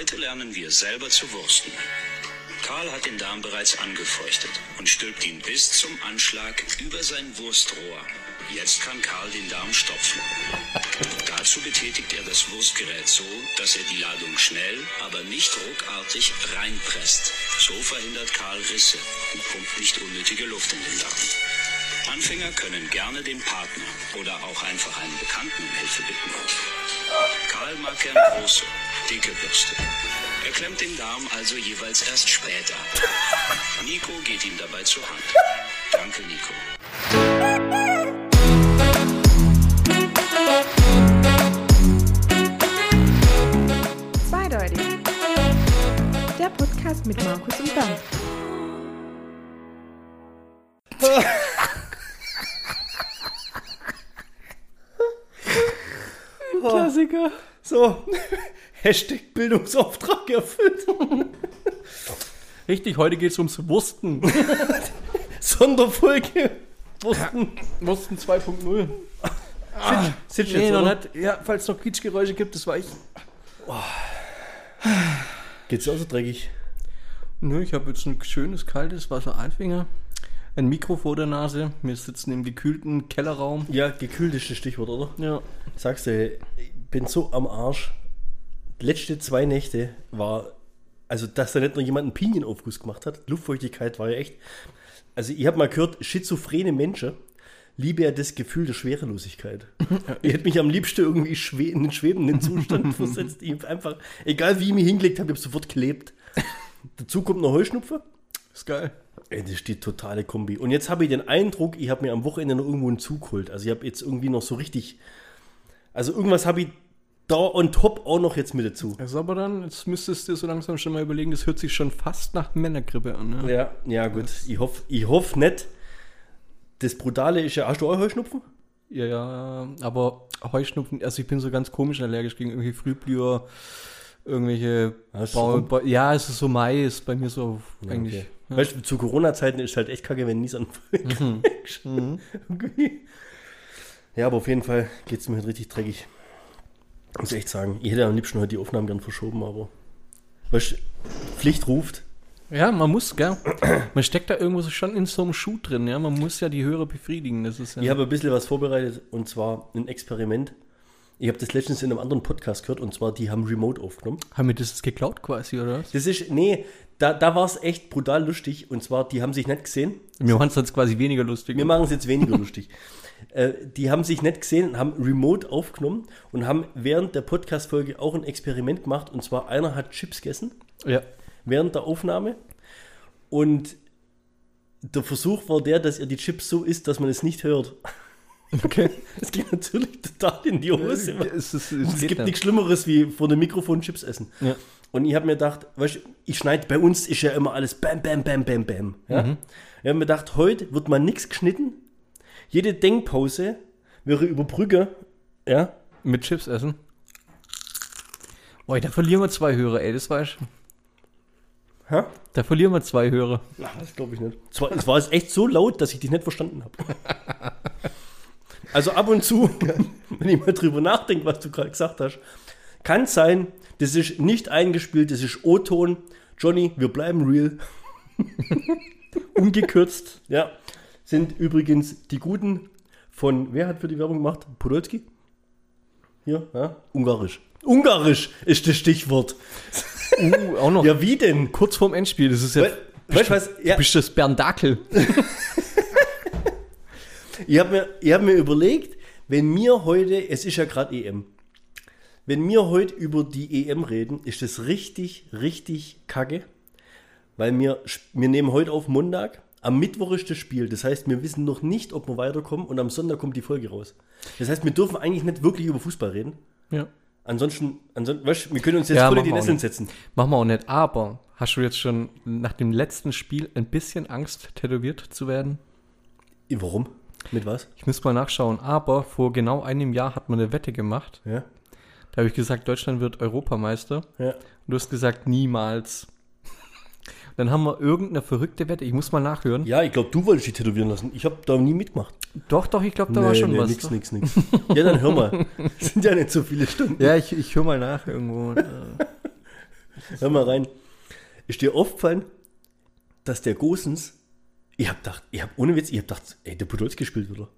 Heute lernen wir selber zu wursten. Karl hat den Darm bereits angefeuchtet und stülpt ihn bis zum Anschlag über sein Wurstrohr. Jetzt kann Karl den Darm stopfen. Dazu betätigt er das Wurstgerät so, dass er die Ladung schnell, aber nicht ruckartig reinpresst. So verhindert Karl Risse und pumpt nicht unnötige Luft in den Darm. Anfänger können gerne den Partner oder auch einfach einen Bekannten um Hilfe bitten. Mag gern große, dicke Bürste. Er klemmt den Darm also jeweils erst später. Nico geht ihm dabei zur Hand. Danke, Nico. Zweideutig. Der Podcast mit Markus und Bernd. So, Hashtag Bildungsauftrag erfüllt. Richtig, heute geht es ums Wursten. Sonderfolge. Wursten. Wursten 2.0. Sitzt Nee, jetzt, noch nicht. Ja, falls es noch Quietschgeräusche gibt, das war ich. Geht's auch so dreckig? Nö, ich habe jetzt ein schönes, kaltes Wasser-Einfinger. Ein Mikro vor der Nase. Wir sitzen im gekühlten Kellerraum. Ja, gekühlt ist das Stichwort, oder? Ja. Sagst du, bin so am Arsch. Die letzte zwei Nächte war, also dass da nicht noch jemand einen Pinienaufguss gemacht hat. Luftfeuchtigkeit war ja echt. Also ich habe mal gehört, schizophrene Menschen liebe ja das Gefühl der Schwerelosigkeit. ich hätte mich am liebsten irgendwie schwe in den schwebenden Zustand versetzt. Ich einfach, egal wie ich mich hingelegt habe, ich habe sofort gelebt. Dazu kommt noch Heuschnupfen. Ist geil. Ey, das ist die totale Kombi. Und jetzt habe ich den Eindruck, ich habe mir am Wochenende noch irgendwo einen Zug geholt. Also ich habe jetzt irgendwie noch so richtig. Also irgendwas habe ich da on top auch noch jetzt mit dazu. Also aber dann, jetzt müsstest du dir so langsam schon mal überlegen, das hört sich schon fast nach Männergrippe an. Ne? Ja, ja gut. Ich hoffe ich hoff nicht. Das Brutale ist ja, hast du auch Heuschnupfen? Ja, ja, aber Heuschnupfen, also ich bin so ganz komisch allergisch gegen irgendwelche Frühblüher, irgendwelche Hast Bau, du- Bau, Ja, es ist so Mai, ist bei mir so eigentlich. Okay. Weißt du, zu Corona-Zeiten ist halt echt kacke, wenn nichts anfängt. Irgendwie. Ja, aber auf jeden Fall geht es mir halt richtig dreckig. Muss echt sagen. Ich hätte am liebsten heute die Aufnahmen gern verschoben, aber. Weißt Pflicht ruft. Ja, man muss, gell? Man steckt da irgendwo schon in so einem Schuh drin, ja. Man muss ja die Hörer befriedigen. Das ist ja. Ich habe ein bisschen was vorbereitet und zwar ein Experiment. Ich habe das letztens in einem anderen Podcast gehört und zwar die haben Remote aufgenommen. haben wir das geklaut quasi, oder was? Das ist, nee, da, da war es echt brutal lustig und zwar, die haben sich nicht gesehen. Wir machen es jetzt quasi weniger lustig. Wir machen es jetzt weniger lustig. Äh, die haben sich nicht gesehen, haben Remote aufgenommen und haben während der Podcast-Folge auch ein Experiment gemacht und zwar einer hat Chips gegessen ja. während der Aufnahme und der Versuch war der, dass er die Chips so isst, dass man es nicht hört. Okay. Es geht natürlich total in die Hose. es, ist, Und es, es geht gibt nicht. nichts Schlimmeres wie vor dem Mikrofon Chips essen. Ja. Und ich habe mir gedacht, weißt du, ich schneide, bei uns ist ja immer alles bam, bam, bam, bam, bam. Ja? Mhm. Ich habe mir gedacht, heute wird mal nichts geschnitten. Jede Denkpause wäre über Brücke. Ja? Mit Chips essen. Boah, da verlieren wir zwei Hörer, ey, das weißt du. Hä? Da verlieren wir zwei Hörer. Ach, das glaube ich nicht. Es war, es war jetzt echt so laut, dass ich dich nicht verstanden habe. Also ab und zu, wenn ich mal drüber nachdenke, was du gerade gesagt hast, kann sein, das ist nicht eingespielt, das ist O-Ton. Johnny, wir bleiben real. Ungekürzt. Ja. Sind übrigens die Guten von, wer hat für die Werbung gemacht? Podolski? Hier, ja? Ungarisch. Ungarisch ist das Stichwort. Uh, auch noch Ja, wie denn? kurz vorm Endspiel. Das ist ja. We- Weißt du? Ja, bist das Berndakel. Ich habe mir, ich hab mir überlegt, wenn wir heute, es ist ja gerade EM, wenn wir heute über die EM reden, ist das richtig, richtig kacke, weil wir, wir nehmen heute auf Montag, am Mittwoch ist das Spiel, das heißt, wir wissen noch nicht, ob wir weiterkommen und am Sonntag kommt die Folge raus. Das heißt, wir dürfen eigentlich nicht wirklich über Fußball reden. Ja. Ansonsten, ansonsten weißt, wir können uns jetzt Ja, voll in die Nesseln setzen. Machen wir auch nicht. Aber hast du jetzt schon nach dem letzten Spiel ein bisschen Angst, tätowiert zu werden? Warum? Mit was? Ich muss mal nachschauen. Aber vor genau einem Jahr hat man eine Wette gemacht. Ja. Da habe ich gesagt, Deutschland wird Europameister. Ja. Und du hast gesagt, niemals. Dann haben wir irgendeine verrückte Wette. Ich muss mal nachhören. Ja, ich glaube, du wolltest dich tätowieren lassen. Ich habe da nie mitgemacht. Doch, doch, ich glaube, da war schon was. Nix, nix, nix. Ja, dann hör mal. Das sind ja nicht so viele Stunden. Ja, ich, ich höre mal nach irgendwo. Hör mal rein. Ist dir aufgefallen, dass der Gosens, ich hab gedacht, ich hab ohne Witz, ich hab gedacht, ey, der Podolski spielt wieder.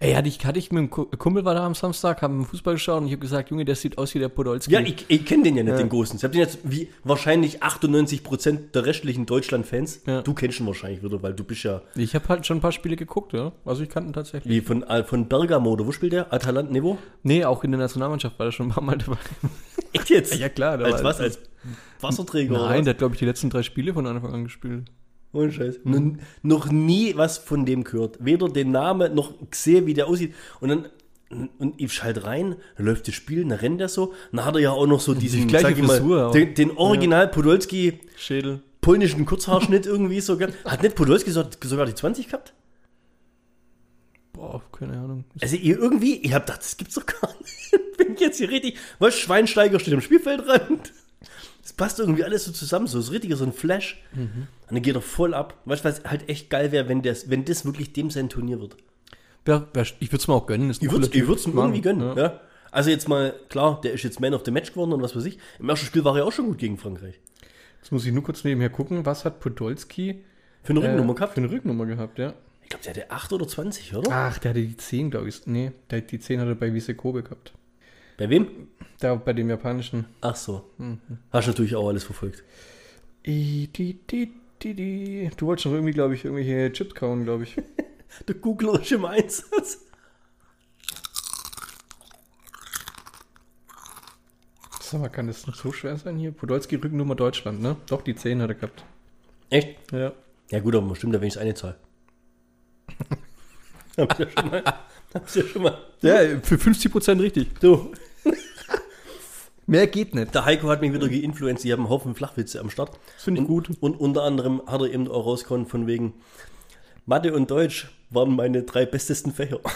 Ey, hatte ich, hatte ich mit dem Ku- Kumpel war da am Samstag, haben Fußball geschaut und ich habe gesagt, Junge, der sieht aus wie der Podolski. Ja, ich, ich kenne den ja nicht, den Gosens. Ich hab den jetzt, wie wahrscheinlich 98% der restlichen Deutschland-Fans, Ja. du kennst ihn wahrscheinlich wieder, weil du bist ja, Ich habe halt schon ein paar Spiele geguckt, ja. Also ich kannte ihn tatsächlich. wie von, Al- von Bergamo, oder wo spielt der? Atalant Nevo? Nee, auch in der Nationalmannschaft war er schon ein paar Mal dabei. Echt jetzt? Ja, klar, Als was? Als Wasserträger oder Nein, was? der hat, glaube ich, die letzten drei Spiele von Anfang an gespielt. Ohne Scheiß. Noch, noch nie was von dem gehört. Weder den Namen noch gesehen, wie der aussieht. Und dann und ich schalte rein, läuft das Spiel, dann rennt er so. Dann hat er ja auch noch so diesen, gleiche mal, Frisur auch. den, den Original Podolski Schädel. polnischen Kurzhaarschnitt irgendwie so gehabt. Hat nicht Podolski so, sogar die 20 gehabt? Boah, keine Ahnung. Also ihr irgendwie, ich hab gedacht, das gibt's doch gar nicht. Bin ich jetzt hier richtig, was, Schweinsteiger steht am Spielfeldrand. Das passt irgendwie alles so zusammen, so ist richtiger so ein Flash. Und dann geht er voll ab. Weißt du, was halt echt geil wäre, wenn, das- wenn das wirklich dem sein Turnier wird. Ja, ich würde es mir auch gönnen. Ich würde es ihm irgendwie gönnen. Ja. Ja. Also jetzt mal, klar, der ist jetzt Man of the Match geworden und was weiß ich. Im ersten Spiel war er auch schon gut gegen Frankreich. Jetzt muss ich nur kurz nebenher gucken, was hat Podolski Für eine äh, Rückennummer gehabt. für eine Rücknummer gehabt, ja. Ich glaube, der hatte 8 oder 20, oder? Ach, der hatte die 10, glaube ich. Nee, der, die 10 hat er bei Wiese Kobe gehabt. Bei wem? Da bei dem japanischen. Ach so. Hast natürlich auch alles verfolgt. I, di, di, di. Du wolltest noch irgendwie, glaube ich, irgendwelche Chips kauen, glaube ich. Der Googler ist im Einsatz. Sag mal, kann das nicht so schwer sein hier? Podolski Rückennummer Deutschland, ne? Doch, die 10 hat er gehabt. Echt? Ja. Ja gut, aber stimmt, da wenigstens eine Zahl. Habt ihr schon mal? Habt ihr schon mal? Ja, für 50% richtig. Du, Mehr geht nicht. der Heiko hat mich wieder geinfluenced. Ich habe einen Haufen Flachwitze am Start. Das finde ich und, gut. Und unter anderem hat er eben auch rausgekommen von wegen Mathe und Deutsch waren meine drei bestesten Fächer.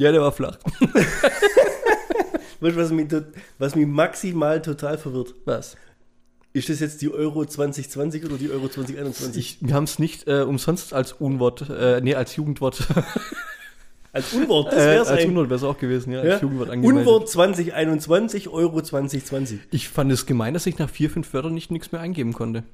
Ja, der war flach. weißt du, was mich, was mich maximal total verwirrt? Was? Ist das jetzt die Euro 2020 oder die Euro 2021? Ich, wir haben es nicht äh, umsonst als Unwort, äh, nee, als Jugendwort. als Unwort, das äh, wäre es als eigentlich. Unwort wäre es auch gewesen, ja, Ja? als Jugendwort angemeldet. Unwort 2021, Euro 2020. Ich fand es gemein, dass ich nach vier, fünf Wörtern nicht nichts mehr eingeben konnte.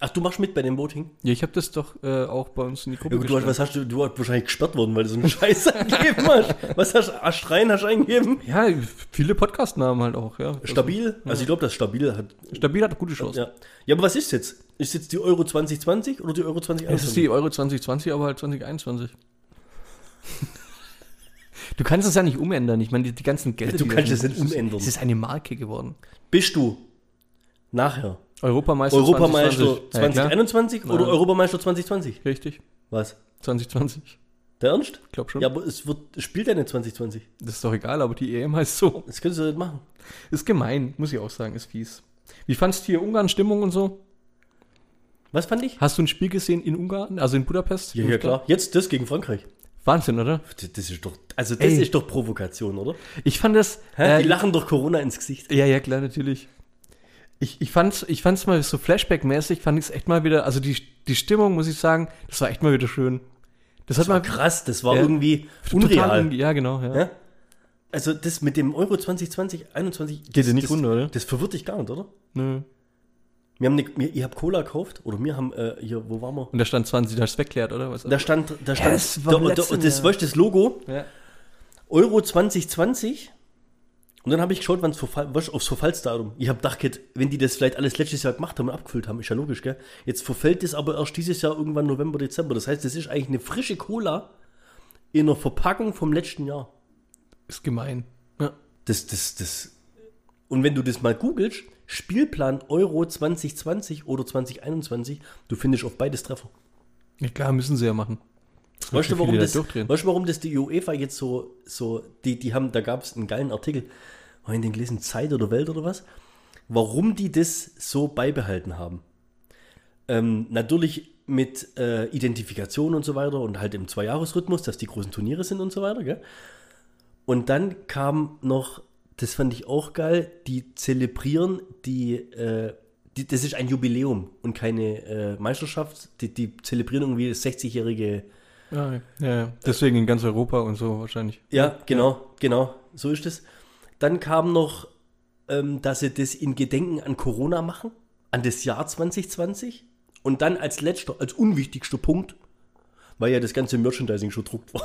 Ach, du machst mit bei dem Voting? Ja, ich habe das doch äh, auch bei uns in die Gruppe Ja, gut, du hast, was hast du, du hast wahrscheinlich gesperrt worden, weil du so einen Scheiß eingegeben hast. Was hast du, Astrein hast du eingegeben? Ja, viele Podcast-Namen halt auch, ja. Stabil? Also ich glaube, das Stabil hat. Stabil hat gute Chance. Ja. ja, aber was ist jetzt? Ist jetzt die Euro 2020 oder die Euro 2021? Es ist die Euro 2020, aber halt 2021. Du kannst es ja nicht umändern. Ich meine, die, die ganzen Gelder. Du die da kannst sind, es nicht umändern. Es ist eine Marke geworden. Bist du nachher Europameister Europameister 2020. Ja, klar. 2021 oder Ja. Europameister 2020? Richtig. Was? 2020. Der Ernst? Ich glaube schon. Ja, aber es wird, spielt ja nicht 2020. Das ist doch egal, aber die EM heißt so. Das könntest du nicht machen. Ist gemein, muss ich auch sagen, ist fies. Wie fandst du hier Ungarn-Stimmung und so? Was fand ich? Hast du ein Spiel gesehen in Ungarn, also in Budapest? Ja, ja, klar. Jetzt das gegen Frankreich. Wahnsinn, oder? Das das ist doch, also das Ey. ist doch Provokation, oder? Ich fand das. Hä? äh, Die lachen doch Corona ins Gesicht. Ja, ja, klar, natürlich. Ich, ich fand's, ich fand's mal so Flashback-mäßig, fand ich's echt mal wieder, also die, die Stimmung, muss ich sagen, das war echt mal wieder schön. Das, Das hat war mal krass, das war Ja. irgendwie total unreal. unge- Ja, genau, ja. Ja? Also das mit dem Euro 2020, 21, Geht das, nicht das, runter, oder? Das verwirrt dich gar nicht, oder? Nö. Wir haben ne, wir, ich habe Cola gekauft, oder wir haben, äh, hier, wo waren wir? Und da stand 20, da hast du wegklärt, oder? Was? Da stand, da stand, das war da, da, das, das Logo, ja. Euro 2020. Und dann habe ich geschaut, wann es verfall, du, aufs Verfallsdatum. Ich habe gedacht, wenn die das vielleicht alles letztes Jahr gemacht haben und abgefüllt haben, ist ja logisch, gell? Jetzt verfällt das aber erst dieses Jahr irgendwann November, Dezember. Das heißt, das ist eigentlich eine frische Cola in einer Verpackung vom letzten Jahr. Ist gemein. Ja. Das, das, das. Und wenn du das mal googelst, Spielplan Euro 2020 oder 2021, du findest auf beides Treffer. ja, klar, müssen sie ja machen. Weißt du, warum das, weißt du, warum das die UEFA jetzt so, so die, die haben, da gab es einen geilen Artikel, war in den gelesen, Zeit oder Welt oder was, warum die das so beibehalten haben. Ähm, natürlich mit äh, Identifikation und so weiter und halt im Zweijahresrhythmus, dass die großen Turniere sind und so weiter, gell? Und dann kam noch, das fand ich auch geil, die zelebrieren die, äh, die das ist ein Jubiläum und keine äh, Meisterschaft, die, die zelebrieren irgendwie das 60-jährige Ja, ja, ja. Deswegen in ganz Europa und so wahrscheinlich. Ja, genau, genau, so ist es. Dann kam noch, ähm, dass sie das in Gedenken an Corona machen, an das Jahr 2020. Und dann als letzter, als unwichtigster Punkt, weil ja das ganze Merchandising schon druckt war.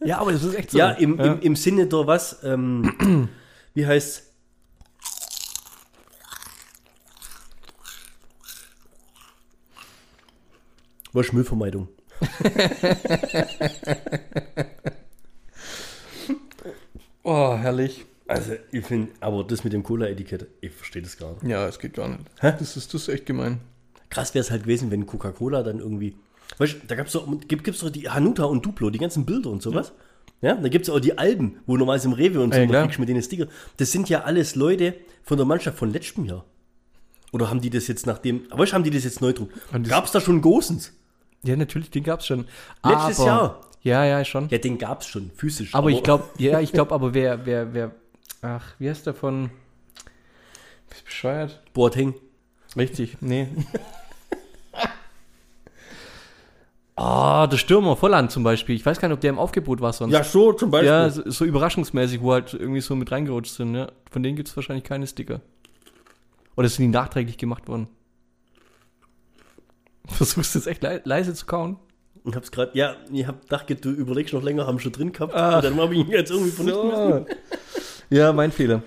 Ja, aber das ist echt so. Ja, im, Im, im Sinne der was, ähm, wie heißt Was Müllvermeidung. Oh, herrlich. Also, ich finde, aber das mit dem Cola-Etikett, ich verstehe das gar nicht. Ja, es geht gar nicht. Hä? Das ist, das ist echt gemein. Krass wäre es halt gewesen, wenn Coca-Cola dann irgendwie. Weißt du, da gab's doch, gibt, gibt's doch die Hanuta und Duplo, die ganzen Bilder und sowas. Ja, da gibt es auch die Alben, wo normalerweise im Rewe und so Ja, kriegst mit den Sticker. Das sind ja alles Leute von der Mannschaft von letztem Jahr. Oder haben die das jetzt nachdem. Aber weißt, du, haben die das jetzt neu die- Gab es da schon Gosens? Ja, natürlich, den gab's schon. Letztes aber, Jahr. Ja, ja, schon. Ja, den gab es schon, physisch. aber, ich glaube, ja, ich glaube, aber wer, wer, wer, ach, wie heißt der von, bist bescheuert? Boateng. Richtig, nee. Ah, der Stürmer Volland zum Beispiel. Ich weiß gar nicht, ob der im Aufgebot war sonst. Ja, so zum Beispiel. Ja, so, so überraschungsmäßig, wo halt irgendwie so mit reingerutscht sind. Ja. Von denen gibt es wahrscheinlich keine Sticker. Oder sind die nachträglich gemacht worden? Versuchst du jetzt echt le leise zu kauen? Ich hab's gerade, ja, ich hab gedacht, du überlegst noch länger, haben schon drin gehabt. Ach. Und dann habe ich ihn jetzt irgendwie vernichten müssen. Ja, mein Fehler.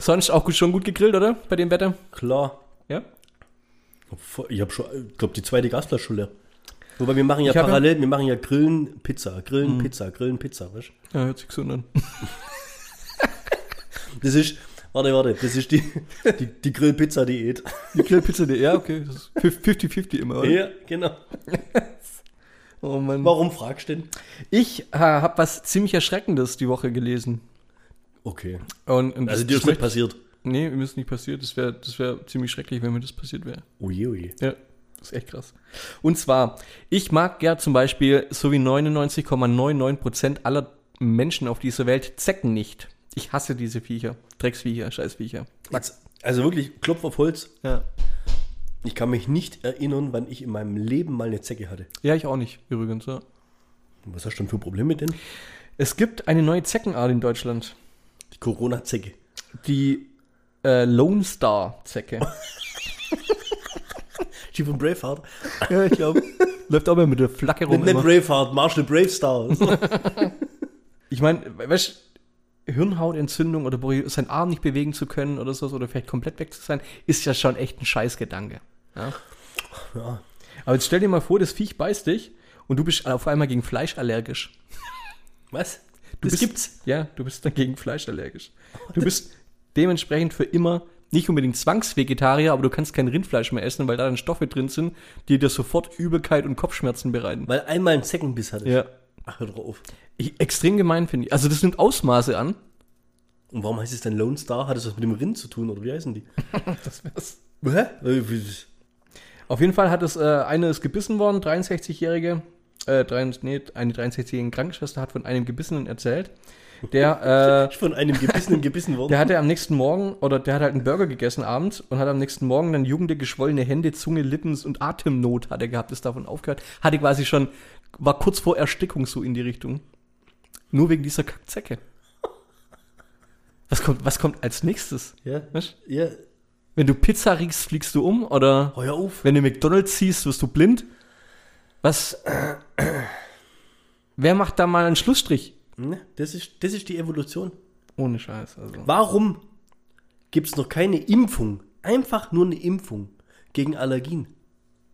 Sonst auch gut, schon gut gegrillt, oder? Bei dem Wetter? Klar. Ja. Ich habe schon, ich glaube, die zweite Gasflasche schon leer. Wobei wir machen ja parallel, wir machen ja Grillen, Pizza, Grillen, Pizza, Grillen, Pizza, weißt du? Ja, hört sich gesund an. Das ist, warte, warte, das ist die, die, die Grill-Pizza-Diät. Die Grillpizza, die, ja, okay. Das ist 50-50 immer, oder? Ja, genau. Oh Mann. Warum fragst du denn? Ich äh, habe was ziemlich Erschreckendes die Woche gelesen. Okay. Und, und Also dir ist nicht passiert. Nee, mir ist nicht passiert. Das wäre das wär ziemlich schrecklich, wenn mir das passiert wäre. Oje, oje. Ja, das ist echt krass. Und zwar, ich mag ja zum Beispiel, so wie 99,99% aller Menschen auf dieser Welt, Zecken nicht. Ich hasse diese Viecher. Drecksviecher, Scheißviecher. Jetzt, also wirklich, Klopf auf Holz. Ja. Ich kann mich nicht erinnern, wann ich in meinem Leben mal eine Zecke hatte. Ja, ich auch nicht, übrigens. Ja. Was hast du denn für Probleme denn? Es gibt eine neue Zeckenart in Deutschland. Die Corona-Zecke. Die äh, Lone Star Zecke. Die von Braveheart. ja, ich glaube. Läuft auch mal mit der Flagge rum. Nicht, nicht immer. Braveheart, Marshall Bravestar. Ich meine, weißt du, Hirnhautentzündung oder seinen Arm nicht bewegen zu können oder so, oder vielleicht komplett weg zu sein, ist ja schon echt ein Scheißgedanke. Ja? ja. Aber jetzt stell dir mal vor, das Viech beißt dich und du bist auf einmal gegen Fleisch allergisch. Was? Du das bist, gibt's. Ja, du bist dann gegen Fleisch allergisch. Du bist dementsprechend für immer nicht unbedingt Zwangsvegetarier, aber du kannst kein Rindfleisch mehr essen, weil da dann Stoffe drin sind, die dir sofort Übelkeit und Kopfschmerzen bereiten. Weil einmal einen Zeckenbiss hatte. Ja. Ach, hör drauf. Ich, extrem gemein finde ich. Also das nimmt Ausmaße an. Und warum heißt es denn Lone Star? Hat es was mit dem Rind zu tun oder wie heißen die? Das wär's. Hä? Äh, Auf jeden Fall hat es, äh, eine ist gebissen worden, 63-jährige, äh, 63, nee, eine 63-jährige Krankenschwester hat von einem Gebissenen erzählt. Der, äh, von einem gebissenen gebissen worden. der hatte am nächsten Morgen, oder der hat halt einen Burger gegessen abends und hat am nächsten Morgen dann jugendliche, geschwollene Hände, Zunge, Lippen und Atemnot hat er gehabt, ist davon aufgehört. Hatte quasi schon, war kurz vor Erstickung so in die Richtung. Nur wegen dieser Kackzecke. Was kommt, was kommt als nächstes? ja. Weißt? ja. Wenn du Pizza riechst, fliegst du um? Oder Heuer auf. wenn du McDonalds siehst, wirst du blind? Was? Wer macht da mal einen Schlussstrich? Ne? Das, ist, das ist die Evolution. Ohne Scheiß. Also. Warum gibt es noch keine Impfung? Einfach nur eine Impfung gegen Allergien.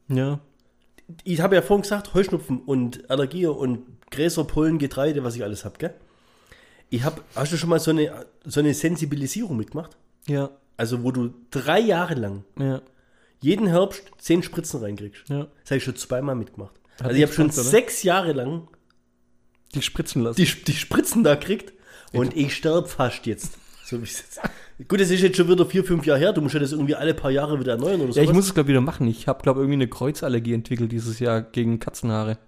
Ja. Ich habe ja vorhin gesagt, Heuschnupfen und Allergie und Gräser, Pollen, Getreide, was ich alles habe, gell? Ich habe, hast du schon mal so eine, so eine Sensibilisierung mitgemacht? Ja. Also, wo du drei Jahre lang Ja. jeden Herbst zehn Spritzen reinkriegst. Ja. Das habe ich schon zweimal mitgemacht. Hat also, ich habe schon oder? sechs Jahre lang Die spritzen lassen. die, die Spritzen da kriegt und ich sterb fast jetzt. So wie es jetzt. Gut, das ist jetzt schon wieder vier, fünf Jahre her. Du musst ja das irgendwie alle paar Jahre wieder erneuern oder so. ja, ich muss es, glaube ich, wieder machen. Ich habe, glaube ich, irgendwie eine Kreuzallergie entwickelt dieses Jahr gegen Katzenhaare.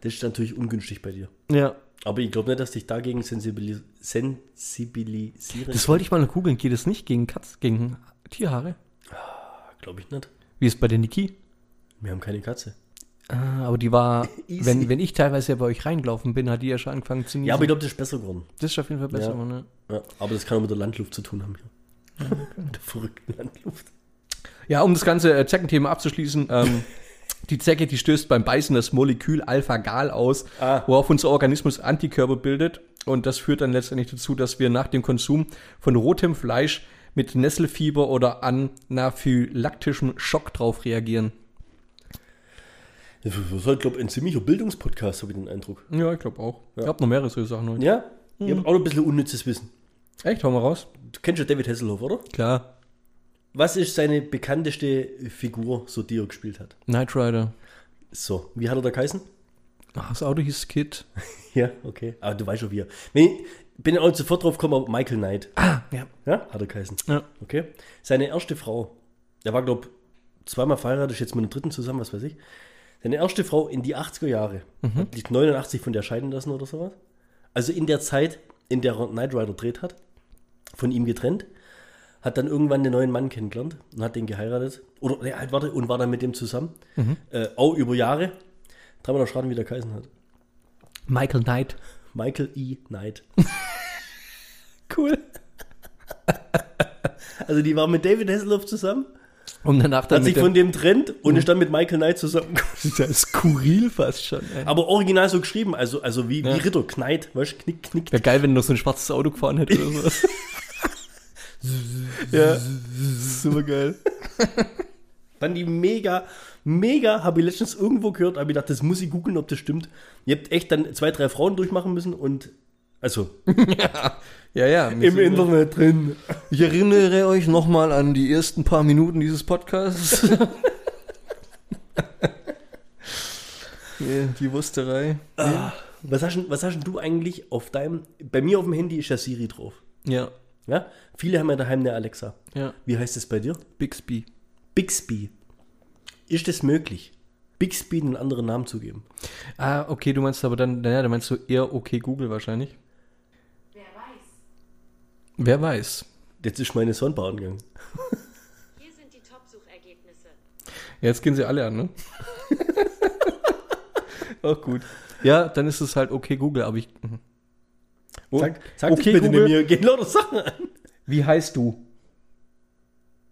Das ist natürlich ungünstig bei dir. Ja. Aber ich glaube nicht, dass dich dagegen sensibilis sensibilisieren Das wollte ich mal googeln. Geht es nicht gegen Katz, gegen Tierhaare? Glaube ich nicht. Wie ist bei der Niki? Wir haben keine Katze. Ah, aber die war, wenn, wenn ich teilweise ja bei euch reingelaufen bin, hat die ja schon angefangen zu niesen. Ja, aber ich glaube, das ist besser geworden. das ist auf jeden Fall besser. Ja. geworden, Ne? Ja, aber das kann auch mit der Landluft zu tun haben hier. mit der verrückten Landluft. Ja, um das ganze äh, Zeckenthema abzuschließen, ähm, die Zecke, die stößt beim Beißen das Molekül Alpha-Gal aus, Ah. worauf unser Organismus Antikörper bildet. Und das führt dann letztendlich dazu, dass wir nach dem Konsum von rotem Fleisch mit Nesselfieber oder anaphylaktischem Schock drauf reagieren. Das ist halt, glaube ich, ein ziemlicher Bildungspodcast, habe ich den Eindruck. Ja, ich glaube auch. Ja. Ich habe noch mehrere solche Sachen heute. Ja? Ich habe auch noch ein bisschen unnützes Wissen. Echt, hau mal raus. Du kennst ja David Hasselhoff, oder? Klar. Was ist seine bekannteste Figur, so die er gespielt hat? Knight Rider. So, wie hat er da geheißen? Ach, das Auto hieß Kid. Ja, okay. Aber du weißt schon wie. er- ich, bin auch sofort drauf gekommen, Michael Knight. Ah, ja. Ja, hat er geheißen. Ja. Okay. Seine erste Frau, der war, glaube zweimal verheiratet, ist jetzt mit einer dritten zusammen, was weiß ich. Seine erste Frau in die 80er Jahre, hat sich 89 von der scheiden lassen oder sowas. Also in der Zeit, in der er Knight Rider dreht hat, von ihm getrennt, hat dann irgendwann einen neuen Mann kennengelernt und hat den geheiratet. Oder, ne, halt, warte, und war dann mit dem zusammen. Äh, auch über Jahre. Dreimal noch schraten, wie der geheißen hat. Michael Knight. Michael E. Knight. Cool. Also die war mit David Hasselhoff zusammen, Und danach dann hat sich von dem trennt und ist dann mit Michael Knight zusammen. der, das ist skurril fast schon. Ey. Aber original so geschrieben, also, also wie, Ja. wie Ritter, Knight, weißt du, knick, knick. Wäre geil, wenn er noch so ein schwarzes Auto gefahren hätte oder sowas. Ja. Super geil. Fand die mega, mega, habe ich letztens irgendwo gehört, habe ich gedacht, das muss ich googeln, ob das stimmt. Ihr habt echt dann zwei, drei Frauen durchmachen müssen und, also, Ja, ja. im Internet drin. Ich erinnere euch nochmal an die ersten paar Minuten dieses Podcasts. ja, die Wusterei. Was hast, was hast du eigentlich auf deinem, bei mir auf dem Handy ist ja Siri drauf. Ja, Ja? Viele haben ja daheim eine Alexa. ja. Wie heißt es bei dir? Bixby. Bixby. Ist es möglich, Bixby einen anderen Namen zu geben? Ah, okay, du meinst aber dann, naja, dann meinst du eher okay Google wahrscheinlich. Wer weiß. Wer weiß. Jetzt ist meine Soundbar angegangen. Hier sind die Top-Suchergebnisse. Jetzt gehen sie alle an, ne? Auch gut. Ja, dann ist es halt okay Google, aber ich. Oh, Sag, sag okay, das bitte Google. mir, gehen lauter Sachen an. Wie heißt du?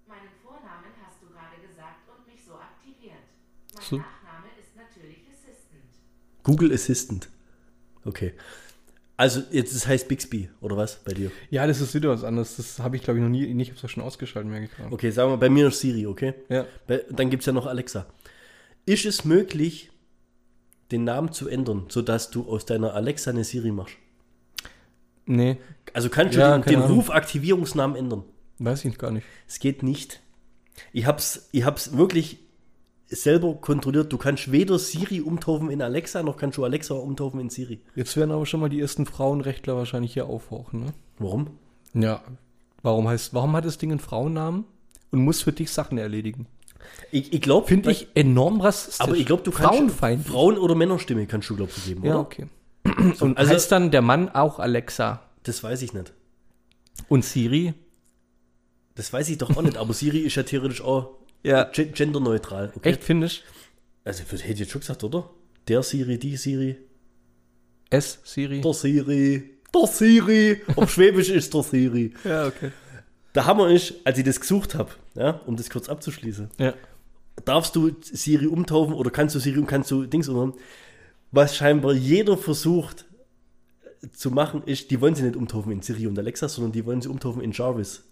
Meinen Vornamen hast du gerade gesagt und mich so aktiviert. Mein So. Nachname ist natürlich Assistant. Google Assistant. Okay. Also, jetzt das heißt Bixby, oder was bei dir? Ja, das ist wieder was anderes. Das habe ich, glaube ich, noch nie. Ich habe es schon ausgeschaltet, merke ich gerade. Okay, sagen wir bei mir ist Siri, okay? Ja. Bei, dann gibt es ja noch Alexa. Ist es möglich, den Namen zu ändern, sodass du aus deiner Alexa eine Siri machst? Nee, Also kannst du Ja, den, den. Rufaktivierungsnamen ändern? weiß ich gar nicht. Es geht nicht. Ich hab's, ich hab's wirklich selber kontrolliert. Du kannst weder Siri umtaufen in Alexa, noch kannst du Alexa umtaufen in Siri. Jetzt werden aber schon mal die ersten Frauenrechtler wahrscheinlich hier aufhauchen, ne? Warum? Ja. Warum heißt, warum hat das Ding einen Frauennamen und muss für dich Sachen erledigen? Ich, ich glaube, Finde ich enorm rassistisch. Aber ich glaube, du kannst Frauenfeindlich. Frauen- oder Männerstimme kannst du, glaube ich, geben, Ja, oder? okay. Und Also- heißt dann der Mann auch Alexa Das weiß ich nicht. und Siri? Das weiß ich doch auch nicht, aber Siri ist ja theoretisch auch Ja. gen- genderneutral. Okay? Echt, finde ich? Also, ich hätte jetzt schon gesagt, oder? Der Siri, die Siri, S, Siri? der Siri, der Siri. Auf Schwäbisch ist der Siri. Ja, okay. Der Hammer ist, als ich das gesucht habe, ja, um das kurz abzuschließen, Ja. darfst du Siri umtaufen oder kannst du Siri und kannst du Dings umtaufen. Was scheinbar jeder versucht zu machen, ist, die wollen sie nicht umtaufen in Siri und Alexa, sondern die wollen sie umtaufen in Jarvis.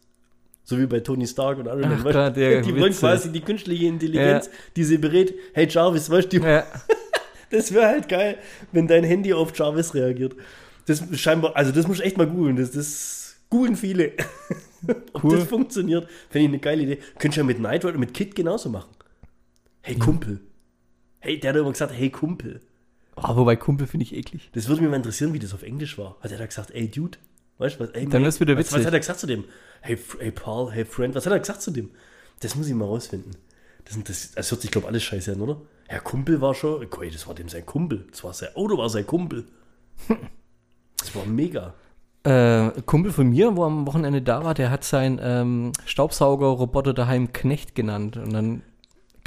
So wie bei Tony Stark und Iron Man. Gott, der die wollen Witze. quasi die künstliche Intelligenz, Ja. die sie berät, hey Jarvis, weißt du, ja. das wäre halt geil, wenn dein Handy auf Jarvis reagiert. Das scheinbar, also das musst du echt mal googeln, das, das googeln viele. Ob Cool. das funktioniert, finde ich eine geile Idee. Könntest du ja mit Night Rider und mit Kid genauso machen. Hey Kumpel. Hey, der hat immer gesagt, hey Kumpel. Oh, wobei Kumpel finde ich eklig. Das würde mich mal interessieren, wie das auf Englisch war. Hat er da gesagt, ey Dude? Weißt du was? Ey, Dann wär's wieder was, was witzig. hat er gesagt zu dem? Hey, hey Paul, hey Friend, was hat er gesagt zu dem? Das muss ich mal rausfinden. Das, das, das hört sich, glaube ich, alles scheiße an, oder? Herr Kumpel war schon, okay, das war dem sein Kumpel. Das war sein Auto, war sein Kumpel. Das war mega. Äh, Kumpel von mir, wo am Wochenende da war, der hat seinen ähm, Staubsaugerroboter daheim Knecht genannt. Und dann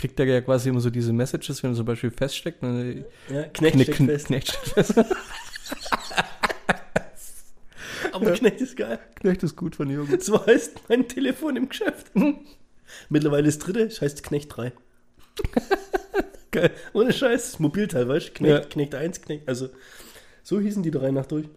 kriegt er ja quasi immer so diese Messages, wenn er zum Beispiel feststeckt. Ne, Ja, Knecht Kne- steckt Kne- fest. Knecht steckt fest. Aber Knecht ist geil. Knecht ist gut von Jürgen. So heißt mein Telefon im Geschäft. Mittlerweile das dritte, das heißt Knecht 3. Geil. Ohne Scheiß, Mobilteil, weißt du? Knecht, Ja. Knecht 1, Knecht, also so hießen die drei nach durch.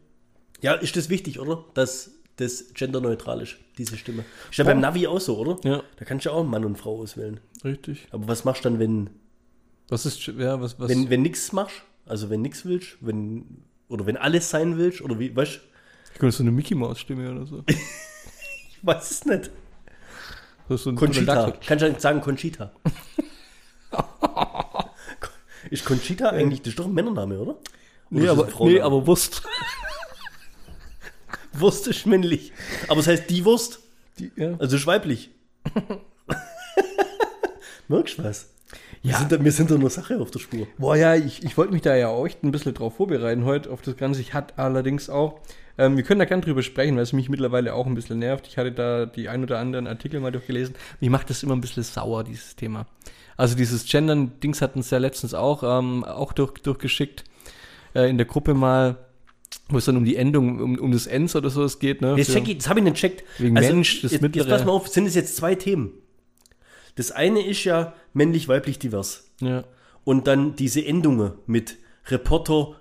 Ja, ist das wichtig, oder? Dass das genderneutral ist, diese Stimme. Ist ja beim Navi auch so, oder? Ja. Da kannst du auch Mann und Frau auswählen. Richtig. Aber was machst du dann, wenn, Was ist, ja, was, was? wenn, wenn nix machst? Also wenn nix willst, wenn, oder wenn alles sein willst, oder wie, weißt du? ich könnte so eine Mickey Maus Stimme oder so. Ich weiß es nicht. Das ist so ein Conchita. Kannst du sagen Conchita? ist Conchita eigentlich, das ist doch ein Männername, oder? Oder Nee, aber, nee, aber Wurst. Wurst ist männlich. Aber es heißt die Wurst. Die, ja. Also ist weiblich. Merkst du was? Wir, Ja. sind da, wir sind da nur Sache auf der Spur. Boah, ja, ich, ich wollte mich da ja auch echt ein bisschen drauf vorbereiten heute auf das Ganze. Ich hatte allerdings auch, ähm, wir können da gern drüber sprechen, weil es mich mittlerweile auch ein bisschen nervt. Ich hatte da die ein oder anderen Artikel mal durchgelesen. Mich macht das immer ein bisschen sauer, dieses Thema. Also dieses Gendern-Dings hatten es ja letztens auch, ähm, auch durch, durchgeschickt äh, in der Gruppe mal, wo es dann um die Endung, um, um das Ends oder sowas geht. Ne? Jetzt check ich, das habe ich nicht checkt. Wegen Mensch, das jetzt, Mittlere. Jetzt pass mal auf, sind es jetzt zwei Themen. Das eine ist ja männlich-weiblich divers. ja. Und dann diese Endungen mit Reporter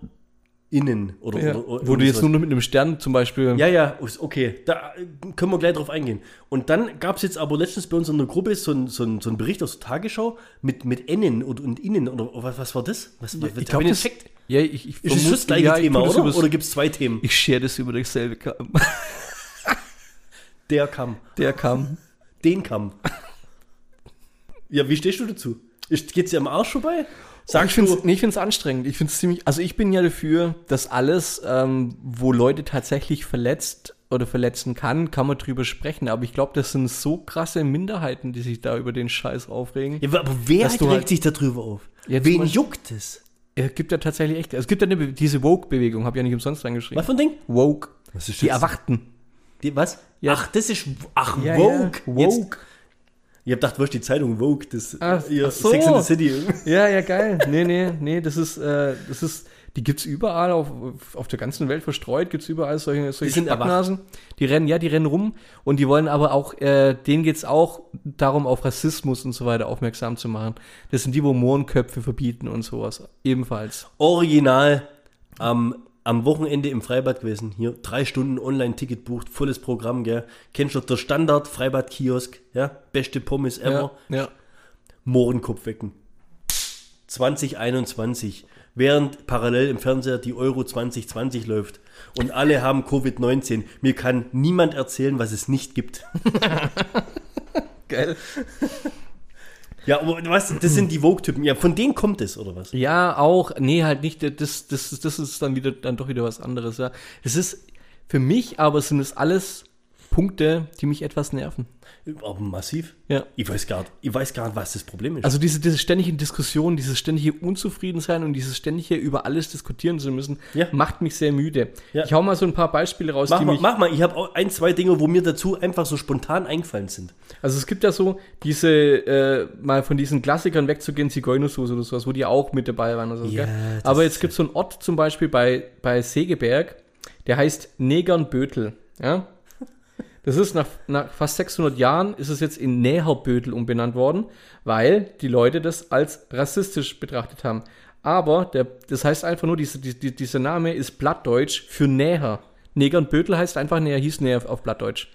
innen oder, Ja. oder, oder Wo du jetzt sowas. nur noch mit einem Stern zum Beispiel. Ja, ja, okay. Da äh, können wir gleich drauf eingehen. Und dann gab es jetzt aber letztens bei uns in der Gruppe so ein, so ein, so ein Bericht aus der Tagesschau mit, mit Innen und, und Innen. Oder was, was war das? Was, was, ich glaube, das. Ja, ich, ich Ist es vermute- das gleiche ja, Thema, oder? übers- Oder gibt es zwei Themen? Ich share das über dasselbe Kamm. Der kam. Der kam. Den kam. Ja, wie stehst du dazu? Ist, geht's dir am Arsch vorbei? Sagst ich finde du, es nee, ich find's anstrengend. Ich finde es ziemlich. Also ich bin ja dafür, dass alles, ähm, wo Leute tatsächlich verletzt oder verletzen kann, kann man drüber sprechen. Aber ich glaube, das sind so krasse Minderheiten, die sich da über den Scheiß aufregen. ja, aber wer du regt halt- sich darüber auf? Ja, Wen juckt es? Es gibt ja tatsächlich echt. Es gibt ja eine, diese Woke-Bewegung, habe ich ja nicht umsonst reingeschrieben. Was für ein Ding? Woke. Was ist Die das? Erwachten. Die, was? Ja. Ach, das ist. Ach, Ja, Vogue. ja. Jetzt, Woke. ich hab gedacht, du hast die Zeitung Vogue, das Ach, ihr ach so. Sex in the City. Ja, ja, geil. Nee, nee, nee, das ist, äh, das ist, die gibt's überall auf, auf der ganzen Welt verstreut, gibt's überall solche, solche sind Spacknasen. Die rennen, ja, die rennen rum und die wollen aber auch, äh, denen geht's auch darum, auf Rassismus und so weiter aufmerksam zu machen. Das sind die, wo Mohrenköpfe verbieten und sowas. Ebenfalls. Original am, am Wochenende im Freibad gewesen. Hier drei Stunden Online-Ticket bucht, volles Programm, gell. Kennst du der Standard Freibad-Kiosk, ja? Beste Pommes ever. Ja, ja. Mohrenkopf wecken. 2021. Während parallel im Fernseher die Euro 2020 läuft und alle haben Covid-19. Mir kann niemand erzählen, was es nicht gibt. Geil. Ja, aber was, das sind die Vogue-Typen. Ja, von denen kommt es, oder was? Ja, auch, nee, halt nicht, das, das, das ist dann wieder, dann doch wieder was anderes, ja. Es ist, für mich aber sind es alles Punkte, die mich etwas nerven. Aber massiv? Ja. Ich weiß gar nicht, was das Problem ist. Also diese, diese ständige Diskussion, dieses ständige Unzufriedensein und dieses ständige über alles diskutieren zu müssen, Ja. macht mich sehr müde. Ja. Ich hau mal so ein paar Beispiele raus, mach die mal, mach mal, ich habe ein, zwei Dinge, wo mir dazu einfach so spontan eingefallen sind. Also es gibt ja so diese, äh, mal von diesen Klassikern wegzugehen, Zigeunersoße oder sowas, wo die auch mit dabei waren. So, Ja, Aber jetzt gibt es so einen Ort zum Beispiel bei, bei Segeberg, der heißt Negernbötel. Ja? Das ist nach, nach fast 600 Jahren ist es jetzt in Näherbötel umbenannt worden, weil die Leute das als rassistisch betrachtet haben. Aber der, das heißt einfach nur, diese, die, dieser Name ist Plattdeutsch für Näher. Negernbötel heißt einfach Näher, hieß Näher auf Plattdeutsch.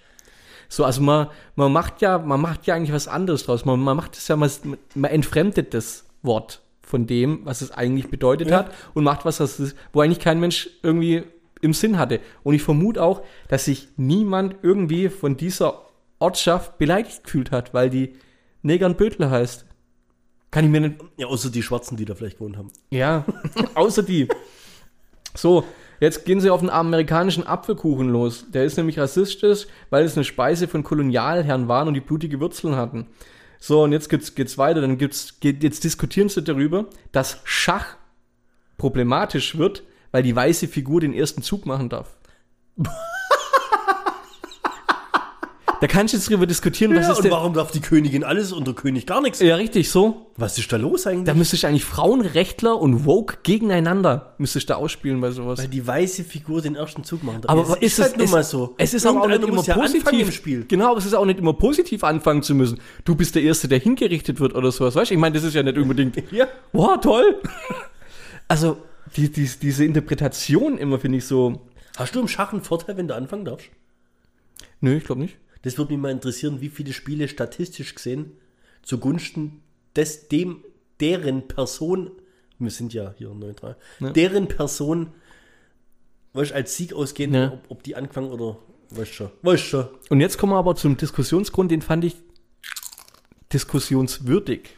So, also man, man macht ja, man macht ja eigentlich was anderes draus. Man, man macht es ja, man, man entfremdet das Wort von dem, was es eigentlich bedeutet Ja. hat und macht was, was wo eigentlich kein Mensch irgendwie im Sinn hatte. Und ich vermute auch, dass sich niemand irgendwie von dieser Ortschaft beleidigt gefühlt hat, weil die Negernbötel heißt. Kann ich mir nicht, Ja, außer die Schwarzen, die da vielleicht gewohnt haben. ja, außer die. So, jetzt gehen sie auf den amerikanischen Apfelkuchen los. Der ist nämlich rassistisch, weil es eine Speise von Kolonialherren waren und die blutige Wurzeln hatten. So, und jetzt geht's, geht's weiter. Dann gibt's, geht, jetzt diskutieren sie darüber, dass Schach problematisch wird, weil die weiße Figur den ersten Zug machen darf. Da kannst du jetzt drüber diskutieren, was Ja, ist und denn. warum darf die Königin alles und der König gar nichts? Ja, richtig, so. Was ist da los eigentlich? Da müsste ich eigentlich Frauenrechtler und Woke gegeneinander müsste ich da ausspielen bei sowas. Weil die weiße Figur den ersten Zug macht. Aber es ist es halt nun mal so. Es ist aber auch nicht immer ja positiv im Spiel. Genau, aber es ist auch nicht immer positiv anfangen zu müssen. Du bist der Erste, der hingerichtet wird oder sowas. Weißt du, ich meine, das ist ja nicht unbedingt. Ja. Wow, toll. Also, die, die, diese Interpretation immer finde ich so. Hast du im Schach einen Vorteil, wenn du anfangen darfst? Nö, ich glaube nicht. Das würde mich mal interessieren, wie viele Spiele statistisch gesehen zugunsten des, dem, deren Person, wir sind ja hier neutral, deren Person, weißt, als Sieg ausgehen, Ja. ob, ob die anfangen oder, weißt schon, weißt schon. Und jetzt kommen wir aber zum Diskussionsgrund, den fand ich diskussionswürdig.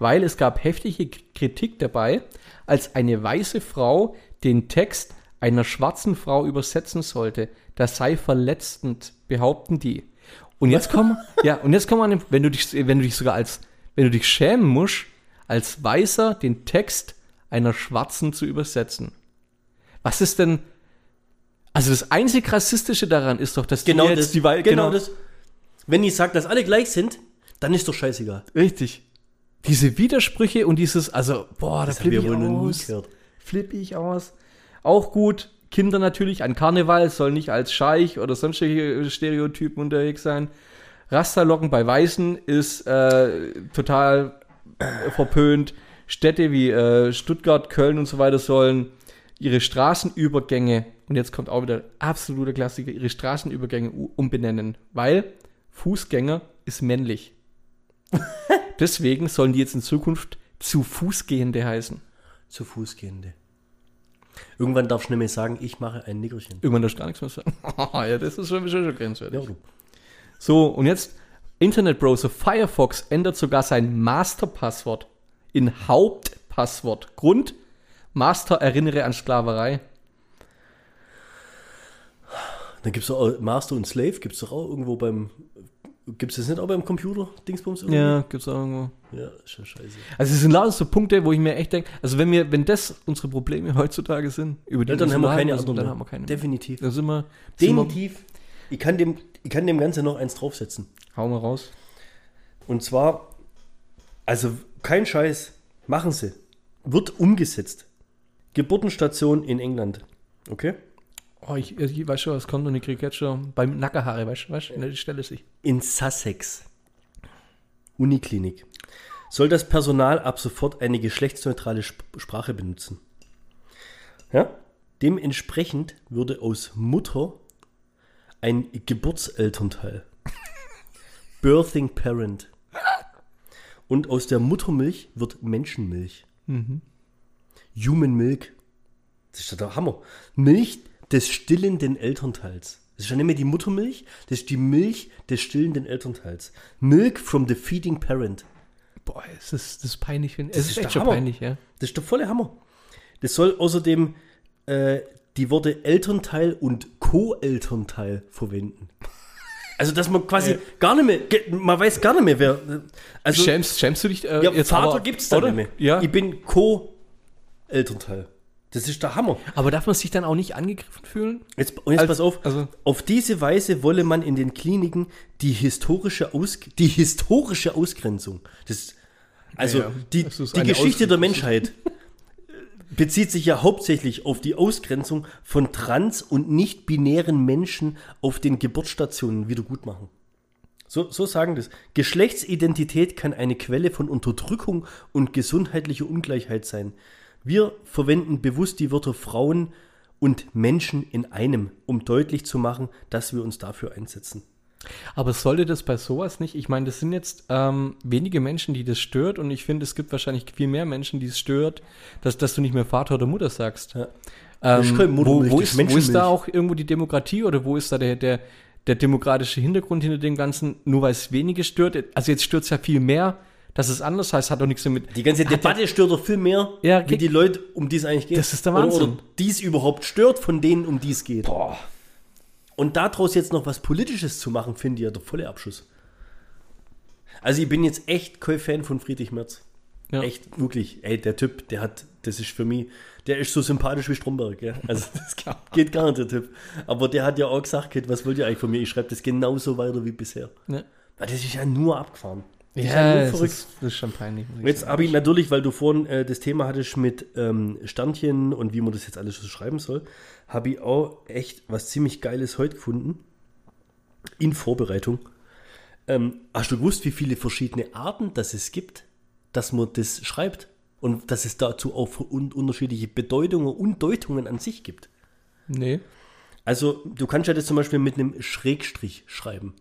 Weil es gab heftige Kritik dabei, als eine weiße Frau den Text einer schwarzen Frau übersetzen sollte. Das sei verletzend, behaupten die. Und jetzt kommen, ja, und jetzt kommen wir, an wenn du dich, wenn du dich sogar als, wenn du dich schämen musst, als Weißer den Text einer Schwarzen zu übersetzen. Was ist denn, also das einzig Rassistische daran ist doch, dass Genau die jetzt das. die Wei- genau, das. Wenn ich sage, dass alle gleich sind, dann ist doch scheißegal. Richtig. Diese Widersprüche und dieses, also, boah, da Das flippe hab ich aus. Flippe ich aus. Auch gut. Kinder natürlich an Karneval soll nicht als Scheich oder sonstige Stereotypen unterwegs sein. Rasterlocken bei Weißen ist äh, total verpönt. Städte wie äh, Stuttgart, Köln und so weiter sollen ihre Straßenübergänge, und jetzt kommt auch wieder absoluter Klassiker, ihre Straßenübergänge umbenennen, weil Fußgänger ist männlich. Deswegen sollen die jetzt in Zukunft zu Fußgehende heißen. Zu Fußgehende. Irgendwann darfst du nicht mehr sagen, ich mache ein Nickerchen. Irgendwann darfst du gar nichts mehr sagen. ja, das ist schon, schon, schon grenzwertig. Ja. So, und jetzt Internetbrowser Firefox ändert sogar sein Masterpasswort in Hauptpasswort. Grund, Master erinnere an Sklaverei. Dann gibt es auch Master und Slave, gibt es doch auch irgendwo beim. Gibt es das nicht auch beim Computer? Dingsbums irgendwie? Ja, gibt's auch irgendwo. Ja, ist schon scheiße. Also es sind lauter so Punkte, wo ich mir echt denke, also wenn wir, wenn das unsere Probleme heutzutage sind, über die Ja, dann haben wir keine anderen. dann haben wir keine. Definitiv. Da sind wir, sind wir Definitiv. Ich kann, dem, ich kann dem Ganzen noch eins draufsetzen. hau mal raus. Und zwar, also kein Scheiß, machen sie. Wird umgesetzt. Geburtenstation in England. Okay? Oh, ich, ich weiß schon, was kommt und ich krieg jetzt schon beim Nackerhaare, weißt du, weißt, du, die Stelle sich. In Sussex. Uniklinik. Soll das Personal ab sofort eine geschlechtsneutrale Sp Sprache benutzen? Ja? Dementsprechend würde aus Mutter ein Geburtselternteil. Birthing Parent. Und aus der Muttermilch wird Menschenmilch. Human Milk. Das ist ja der Hammer. Milch des stillenden Elternteils. Das ist ja nicht mehr die Muttermilch, das ist die Milch des stillenden Elternteils. Milk from the feeding parent. Boah, es ist, das ist peinlich. ich. Das Es ist ist echt schon Hammer. peinlich, ja. Das ist der volle Hammer. Das soll außerdem äh, die Worte Elternteil und Co-Elternteil verwenden. Also, dass man quasi gar nicht mehr, man weiß gar nicht mehr, wer. Also, schämst, schämst du dich äh, ja, Vater aber, gibt's da nicht mehr. Ja, Ich bin Co-Elternteil. Das ist der Hammer. aber darf man sich dann auch nicht angegriffen fühlen? Jetzt, und jetzt Als- pass auf. also- auf diese Weise wolle man in den Kliniken die historische, Aus, die historische Ausgrenzung. Das, also Ja, die, Das die Geschichte der. Menschheit bezieht sich ja hauptsächlich auf die Ausgrenzung von trans- und nicht-binären Menschen auf den Geburtsstationen wiedergutmachen. So, so sagen das. Geschlechtsidentität kann eine Quelle von Unterdrückung und gesundheitlicher Ungleichheit sein. Wir verwenden bewusst die Wörter Frauen und Menschen in einem, um deutlich zu machen, dass wir uns dafür einsetzen. Aber sollte das bei sowas nicht? Ich meine, das sind jetzt ähm, wenige Menschen, die das stört und ich finde, es gibt wahrscheinlich viel mehr Menschen, die es stört, dass, dass du nicht mehr Vater oder Mutter sagst. Ja. Ähm, wo, wo, ist wo ist da auch irgendwo die Demokratie oder wo ist da der, der, der demokratische Hintergrund hinter dem Ganzen? Nur weil es wenige stört. Also jetzt stört es ja viel mehr, dass es anders heißt, hat doch nichts damit. Die ganze Debatte stört doch viel mehr, Ja, wie die Leute, um die es eigentlich geht. Das ist der Oder, Wahnsinn. oder dies überhaupt stört von denen, um die es geht. Und daraus jetzt noch was Politisches zu machen, finde ich ja der volle Abschuss. Also ich bin jetzt echt kein Fan von Friedrich Merz. Ja. Echt, wirklich. Ey, der Typ, der hat, das ist für mich, Der ist so sympathisch wie Stromberg, ja. Also das geht gar nicht, der Typ. Aber der hat ja auch gesagt, was wollt ihr eigentlich von mir? Ich schreibe das genauso weiter wie bisher. Ja, Weil das ist ja nur abgefahren. Ja das, ist, das ist schon peinlich. muss ich Jetzt habe ich natürlich, weil du vorhin äh, das Thema hattest mit ähm, Sternchen und wie man das jetzt alles so schreiben soll, habe ich auch echt was ziemlich Geiles heute gefunden. In Vorbereitung. Ähm, hast du gewusst, wie viele verschiedene Arten das es gibt, dass man das schreibt? Und dass es dazu auch un unterschiedliche Bedeutungen und Deutungen an sich gibt? Nee. Also, du kannst ja das zum Beispiel mit einem Schrägstrich schreiben.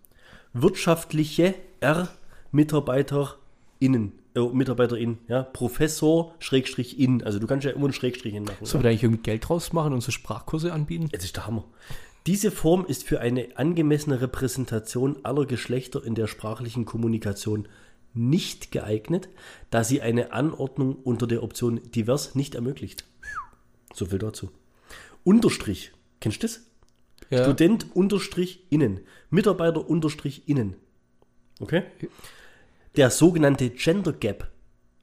Wirtschaftliche R MitarbeiterInnen, äh, MitarbeiterInnen, ja, Professor Schrägstrich in. Also, du kannst ja immer einen Schrägstrich hin machen. Sollen wir da eigentlich irgendwie Geld draus machen und so Sprachkurse anbieten? Jetzt ist der Hammer. Diese Form ist für eine angemessene Repräsentation aller Geschlechter in der sprachlichen Kommunikation nicht geeignet, da sie eine Anordnung unter der Option divers nicht ermöglicht. So viel dazu. Unterstrich. Kennst du das? Ja. Student unterstrich innen. Mitarbeiter unterstrich innen. Okay? Der sogenannte Gender Gap.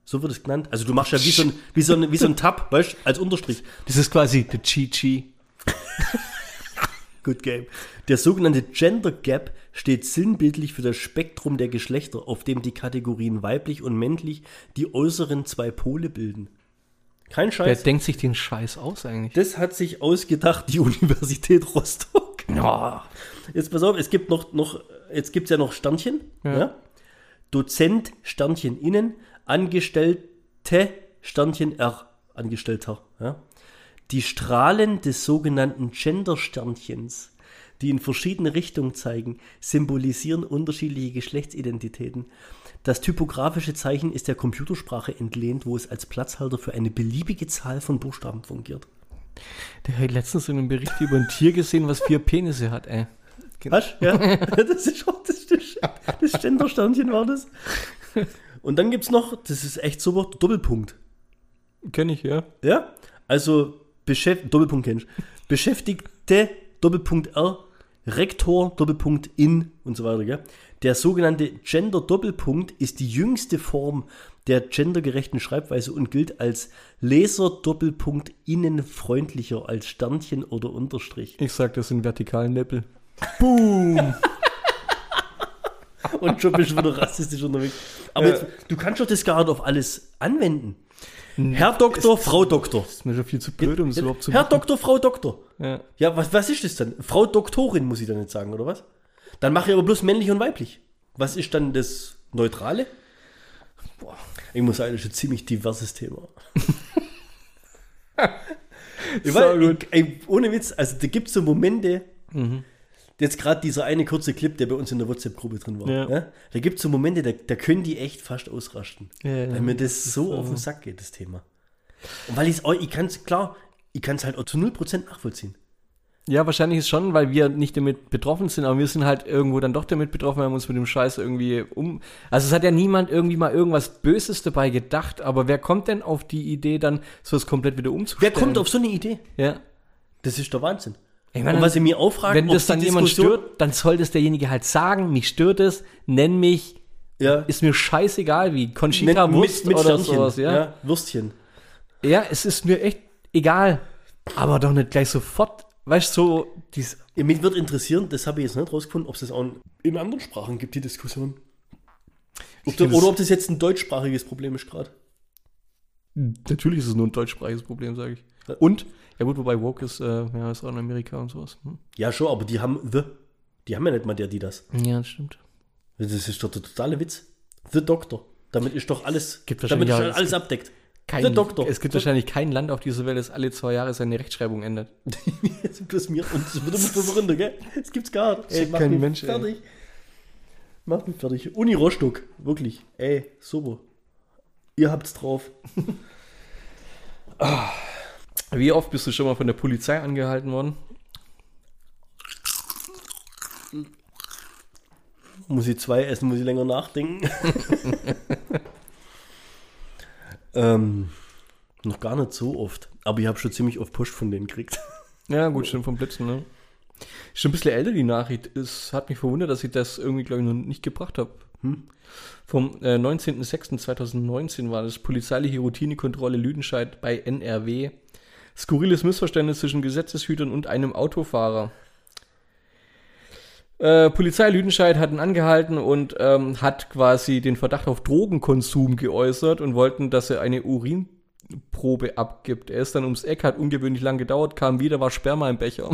So wird es genannt. Also du machst ja wie so ein, wie so ein, wie so ein Tab, weißt du, als Unterstrich. Das ist quasi der Chi-Chi. Good game. Der sogenannte Gender Gap steht sinnbildlich für das Spektrum der Geschlechter, auf dem die Kategorien weiblich und männlich die äußeren zwei Pole bilden. Kein Wer Scheiß. denkt sich den Scheiß aus eigentlich? Das hat sich ausgedacht die Universität Rostock. Ja. Jetzt pass auf, es gibt noch, noch jetzt gibt es ja noch Sternchen. Ja. Dozent, Sternchen innen, Angestellte, Sternchen R, Angestellter. Ja. Die Strahlen des sogenannten Gender-Sternchens, die in verschiedene Richtungen zeigen, symbolisieren unterschiedliche Geschlechtsidentitäten. Das typografische Zeichen ist der Computersprache entlehnt, wo es als Platzhalter für eine beliebige Zahl von Buchstaben fungiert. Der hat letztens in einem Bericht über ein Tier gesehen, was vier Penisse hat, ey. Was? Ja, das ist auch das, das, das Ständersternchen war das. Und dann gibt es noch, das ist echt super, Doppelpunkt. Kenn ich, ja. Ja, also Beschäft Doppelpunkt kennst. Beschäftigte, Doppelpunkt R, Rektor, Doppelpunkt in und so weiter. Gell? Der sogenannte Gender-Doppelpunkt ist die jüngste Form der gendergerechten Schreibweise und gilt als Leser-Doppelpunkt innen freundlicher als Sternchen oder Unterstrich. Ich sag, das sind vertikalen Nippel. Und schon bist du wieder rassistisch unterwegs. Aber jetzt, du kannst doch das gar nicht auf alles anwenden. Herr Doktor, Frau Doktor. Das ist mir schon viel zu blöd, um es überhaupt zu Herr Doktor, Frau Doktor. Ja. Ja, was, was ist das dann? Frau Doktorin muss ich dann nicht sagen, oder was? Dann mache ich aber bloß männlich und weiblich. Was ist dann das Neutrale? Boah, ich muss sagen, das ist ein ziemlich diverses Thema. ich weiß, gut. ich, ey, ohne Witz, also da gibt es so Momente, jetzt gerade dieser eine kurze Clip, der bei uns in der WhatsApp-Gruppe drin war, Ja. ja. da gibt es so Momente, da, da können die echt fast ausrasten. Ja, weil mir das so auf den Sack geht, das Thema. Und weil ich kann es, klar, ich kann es halt auch zu 0% nachvollziehen. Ja, wahrscheinlich ist schon, weil wir nicht damit betroffen sind, aber wir sind halt irgendwo dann doch damit betroffen, weil wir uns mit dem Scheiß irgendwie um. Also es hat ja niemand irgendwie mal irgendwas Böses dabei gedacht, aber wer kommt denn auf die Idee, dann sowas komplett wieder Wer umzustellen? kommt auf so eine Idee? Ja. Das ist der Wahnsinn. Ich meine, und was ich mir auch frage, Wenn das dann jemand stört, dann soll das derjenige halt sagen, mich stört es, nenn mich, ja, ist mir scheißegal wie, Conchita nennt- Wurst oder Sternchen, sowas, ja? ja. Würstchen. es ist mir echt egal, aber doch nicht gleich sofort, weißt du, so, dies, Ja, mich würde interessieren, das habe ich jetzt nicht rausgefunden, ob es das auch in- anderen Sprachen gibt, die Diskussion. Ob Ich da, find oder ob das jetzt ein deutschsprachiges Problem ist gerade. Natürlich ist es nur ein deutschsprachiges Problem, sage ich. Ja. Und, ja gut, wobei Woke ist, äh, ja, ist auch in Amerika und sowas. Hm? Ja, schon, aber die haben The. Die haben ja nicht mal der, die das. Ja, das stimmt. Das ist doch der totale Witz. The Doctor. Damit ist doch alles, Gibt damit ist schon alles abdeckt. Kein, The Doctor. Es gibt wahrscheinlich kein Land auf dieser Welt, das alle zwei Jahre seine Rechtschreibung ändert. Jetzt bloß mir und das wird immer verwirrender, gell? Das gibt's gar nicht. Das mach kein mich Mensch, ey. fertig. Mach mich fertig. Uni Rostock, wirklich. Ey, super. Ihr habt's drauf. Wie oft bist du schon mal von der Polizei angehalten worden? Muss ich zwei essen, muss ich länger nachdenken. ähm, noch gar nicht so oft. Aber ich habe schon ziemlich oft Post von denen gekriegt. Ja, gut, stimmt vom Blitzen, ne? Ist schon ein bisschen älter, die Nachricht. Es hat mich verwundert, dass ich das irgendwie, glaube ich, noch nicht gebracht habe. Vom äh, 19.06.2019 war das polizeiliche Routinekontrolle Lüdenscheid bei NRW. Skurriles Missverständnis zwischen Gesetzeshütern und einem Autofahrer. Äh, Polizei Lüdenscheid hat ihn angehalten und ähm, hat quasi den Verdacht auf Drogenkonsum geäußert und wollten, dass er eine Urinprobe abgibt. Er ist dann ums Eck, hat ungewöhnlich lang gedauert, kam wieder, war Sperma im Becher.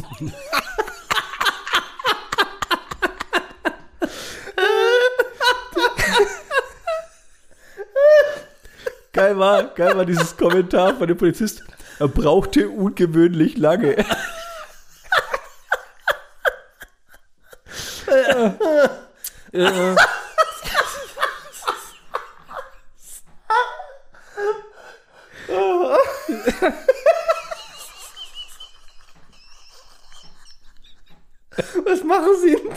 geil war, geil war dieses Kommentar von dem Polizist. Er brauchte ungewöhnlich lange. Was machen sie denn?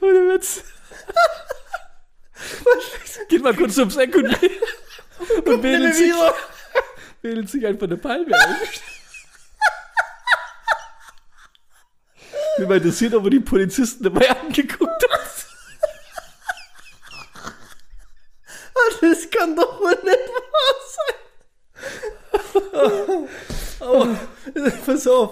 Ohne Witz. Geht mal kurz ums Eck und, und wedelt, sich, wedelt sich einfach eine Palme auf. Mir mal interessiert, ob er die Polizisten dabei angeguckt hat. Das kann doch wohl nicht wahr sein. Aber, pass auf.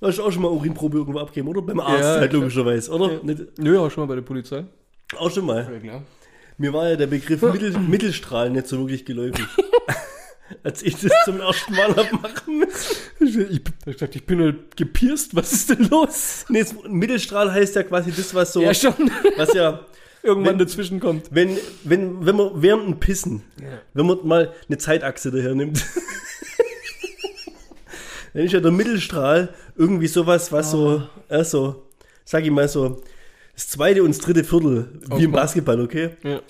Du hast auch schon mal Urinprobe irgendwo abgegeben, oder? Beim Arzt Ja, halt logischerweise, oder? Nicht, Nö, auch schon mal bei der Polizei. auch schon mal. klar. Mir war ja der Begriff Mittel, Mittelstrahl nicht so wirklich geläufig. Als ich das zum ersten Mal hab machen müssen. Ich, ich, ich dachte, ich bin halt gepierst. Was ist denn los? Nee, das Mittelstrahl heißt ja quasi das, was so, Ja, schon. was ja, Irgendwann Wenn- dazwischen kommt. wenn, wenn, wenn man während dem Pissen, wenn man mal eine Zeitachse daher nimmt, dann ist ja der Mittelstrahl irgendwie sowas, was so, äh, so, sag ich mal so, das zweite und das dritte Viertel, wie im Aufmacht. Basketball, okay? Ja.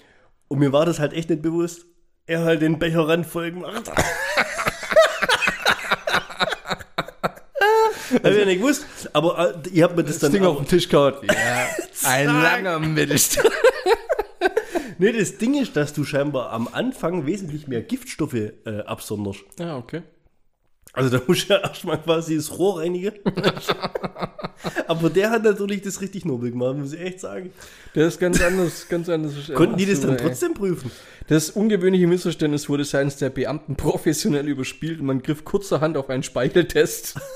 Und mir war das halt echt nicht bewusst. Er halt den Becher ranvoll gemacht. Hab ich ja nicht gewusst, aber äh, ihr habt mir das, Das dann Ding auch, auf den Tisch kaut. Ja, ein langer Mittelstrahl. Nee, das Ding ist, dass du scheinbar am Anfang wesentlich mehr Giftstoffe äh, absonderst. Ja, okay. Also da musst du ja erstmal quasi das Rohr reinigen. aber der hat natürlich das richtig nobel gemacht, muss ich echt sagen. Der ist ganz anders, ganz anders. Konnten die das dann trotzdem prüfen? Das ungewöhnliche Missverständnis wurde seitens der Beamten professionell überspielt und man griff kurzerhand auf einen Speicheltest.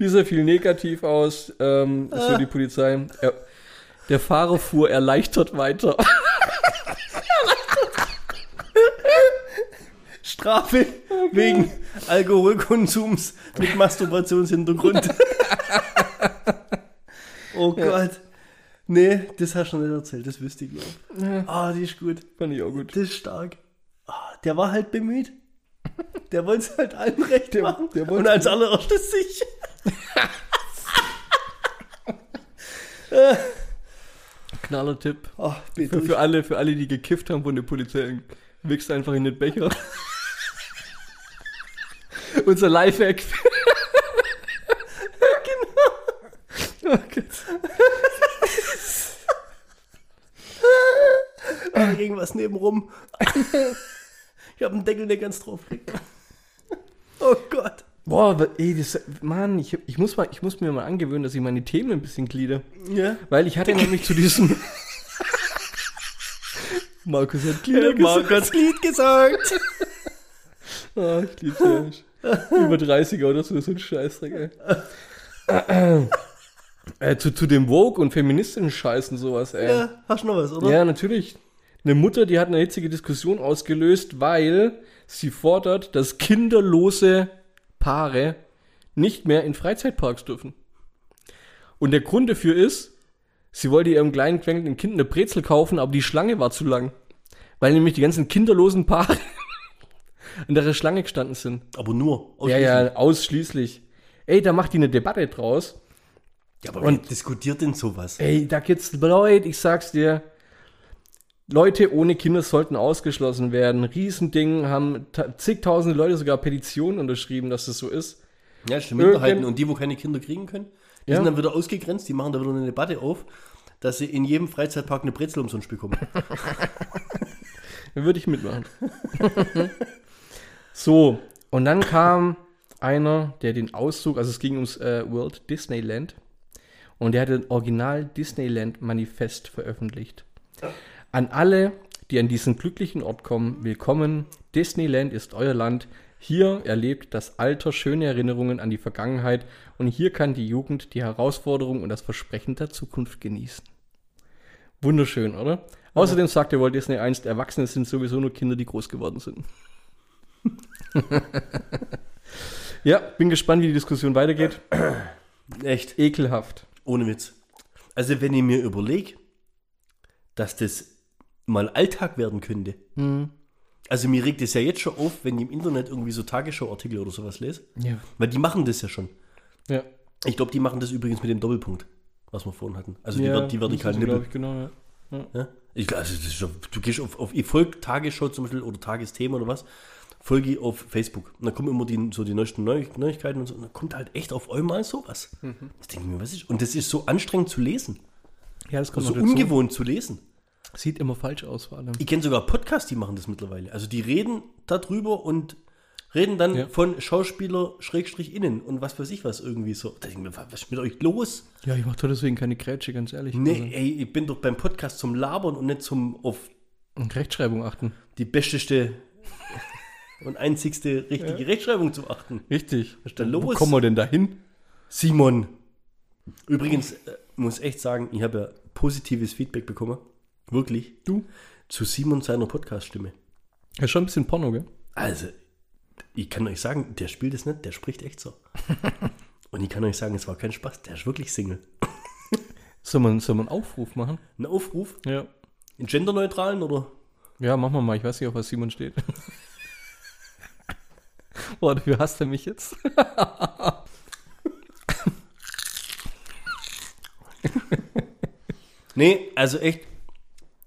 Dieser fiel negativ aus, ähm, so die Polizei. Er, der Fahrer fuhr erleichtert weiter. Strafe wegen Alkoholkonsums mit Masturbationshintergrund. oh Gott. Nee, das hast du noch nicht erzählt, das wüsste ich noch. Ah, die ist gut. Fand ich auch gut. Das ist stark. Ah, der war halt bemüht. Der wollte es halt allen recht Der- machen. der Und als allererstes sich. Knaller Tipp. Oh. Für, für, alle, für alle, die gekifft haben von der Polizei, wichst einfach in den Becher. Unser Lifehack. genau. Oh Gott. Ah, irgendwas nebenrum. ich habe einen Deckel, der ganz drauf liegt. Oh Gott. Boah, aber, ey, das, Mann, ich, ich, muss mal, ich muss mir mal angewöhnen, dass ich meine Themen ein bisschen glieder. Ja. Weil ich hatte nämlich zu diesem. Markus hat Glieder Marc gesagt. hat's Lied gesagt. Ah, ich lieb's ja. Über 30er oder so, so ein Scheißdreck, ey. äh, zu, zu dem Vogue und feministischen Scheiß und sowas, ey. Ja, hast du noch was, oder? Ja, natürlich. Eine Mutter, die hat eine hitzige Diskussion ausgelöst, weil sie fordert, dass kinderlose Paare nicht mehr in Freizeitparks dürfen. Und der Grund dafür ist, sie wollte ihrem kleinen quengelnden Kind eine Brezel kaufen, aber die Schlange war zu lang. Weil nämlich die ganzen kinderlosen Paare in der Schlange gestanden sind. Aber nur. Ja, ja, ausschließlich. Ey, da macht die eine Debatte draus. ja aber Und- diskutiert denn sowas? Ey, da gibt's Leute, ich sag's dir. Leute ohne Kinder sollten ausgeschlossen werden. Riesending, haben ta- zigtausende Leute sogar Petitionen unterschrieben, dass das so ist. Ja, stimmt. Minderheiten und die, wo keine Kinder kriegen können, die Ja. sind dann wieder ausgegrenzt, die machen da wieder eine Debatte auf, dass sie in jedem Freizeitpark eine Brezel umsonst bekommen. Würde ich mitmachen. so, und dann kam einer, der den Auszug, also es ging ums äh, World Disneyland, und der hat ein Original Disneyland Manifest veröffentlicht. An alle, die an diesen glücklichen Ort kommen, willkommen. Disneyland ist euer Land. Hier erlebt das Alter schöne Erinnerungen an die Vergangenheit und hier kann die Jugend die Herausforderung und das Versprechen der Zukunft genießen. Wunderschön, oder? Außerdem sagte Walt Disney einst, Erwachsene sind sowieso nur Kinder, die groß geworden sind. ja, bin gespannt, wie die Diskussion weitergeht. Echt. Ekelhaft. Ohne Witz. Also, wenn ich mir überlege, dass das mal Alltag werden könnte. Also, mir regt es ja jetzt schon auf, wenn ich im Internet irgendwie so Tagesschau-Artikel oder sowas lese. Ja. Weil die machen das ja schon. Ja. Ich glaube, die machen das übrigens mit dem Doppelpunkt, was wir vorhin hatten. Also, die, ja, vert- die vertikalen Nippel. ich, genau, ja. Ja? Ich, glaub, also schon, du gehst auf, auf ich folge Tagesschau zum Beispiel oder Tagesthema oder was, folge ich auf Facebook. Und dann kommen immer die, so die neuesten Neu Neuigkeiten und so. Und dann kommt halt echt auf einmal sowas. Mhm. Das denke ich mir, was ist? Und das ist so anstrengend zu lesen. Ja, das kommt So dazu. ungewohnt zu lesen. Sieht immer falsch aus, vor allem. Ich kenne sogar Podcasts, die machen das mittlerweile. Also die reden darüber und reden dann Ja. von Schauspieler Schrägstrich innen und was weiß ich was irgendwie so. Da denke ich mir, was ist mit euch los? Ja, ich mache deswegen keine Grätsche, ganz ehrlich. Nee, ey, ich bin doch beim Podcast zum Labern und nicht zum auf Also, Rechtschreibung achten. die besteste und einzigste richtige Rechtschreibung zu achten. Richtig. Was ist da Wo los? kommen wir denn da hin? Simon. Übrigens, äh, muss echt sagen, ich habe ja positives Feedback bekommen. Wirklich. Du? Zu Simon seiner Podcast-Stimme. Ja, schon ein bisschen Porno, gell? Also, ich kann euch sagen, der spielt es nicht, der spricht echt so. Und ich kann euch sagen, es war kein Spaß, der ist wirklich Single. Soll man, soll man einen Aufruf machen? Ein Aufruf? Ja. In genderneutralen oder? Ja, machen wir mal. Ich weiß nicht, auf was Simon steht. Boah, dafür hasst er mich jetzt. Nee, also echt,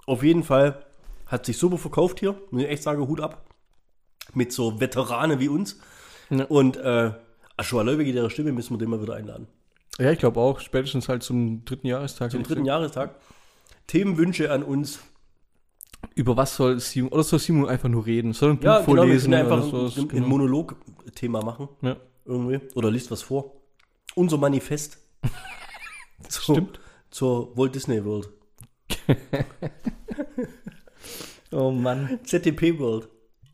auf jeden Fall hat sich super verkauft hier. Muss ich echt sagen, Hut ab. Mit so Veteranen wie uns. Ja. Und äh, Aschua Leuwege, der Stimme, müssen wir den mal wieder einladen. Ja, ich glaube auch. Spätestens halt zum dritten Jahrestag. Zum dritten. Jahrestag. Themenwünsche an uns. Über was soll Simon, oder soll Simon einfach nur reden? Soll ein Buch Ja, genau, wir vorlesen können einfach oder ein, ein Genau. Monolog-Thema machen. Ja. Irgendwie. Oder liest was vor. Unser Manifest. Zur- Stimmt. Zur Walt Disney World. Oh Mann. ZDP World.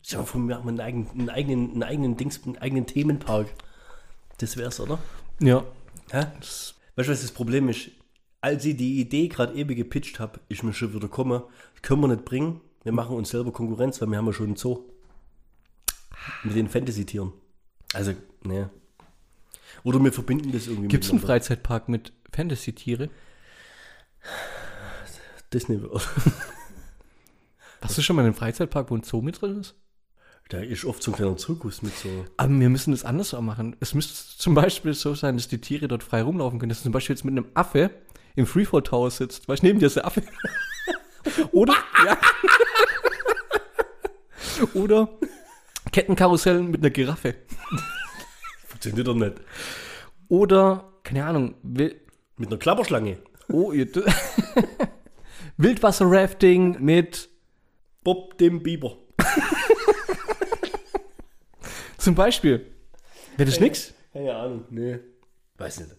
Ja, von mir haben wir einen eigenen, einen eigenen, einen eigenen Dings, einen eigenen Themenpark. Das wär's, oder? Ja. Hä? Weißt du, was das Problem ist? Als ich die Idee gerade eben gepitcht habe, ist mir schon wieder das können wir nicht bringen. Wir machen uns selber Konkurrenz, weil wir haben ja schon einen Zoo. Mit den Fantasy-Tieren. Also, ne. Oder wir verbinden das irgendwie Gibt es einen. Freizeitpark mit Fantasy-Tiere? Disney World. Warst du schon mal in einem Freizeitpark, wo ein Zoo mit drin ist? Da ist oft so ein kleiner Zirkus mit so. Aber wir müssen das anders auch machen. Es müsste zum Beispiel so sein, dass die Tiere dort frei rumlaufen können. Dass du zum Beispiel jetzt mit einem Affe im Freefall Tower sitzt. Weißt du, neben dir ist der Affe. Oder? ja. Oder Kettenkarussell mit einer Giraffe. Funktioniert doch nicht. Oder, keine Ahnung, Wil Mit einer Klapperschlange. oh, ihr Wildwasser-Rafting mit Bob dem Biber. Zum Beispiel. Wäre das nix? Keine Ahnung. Nee. Weiß nicht.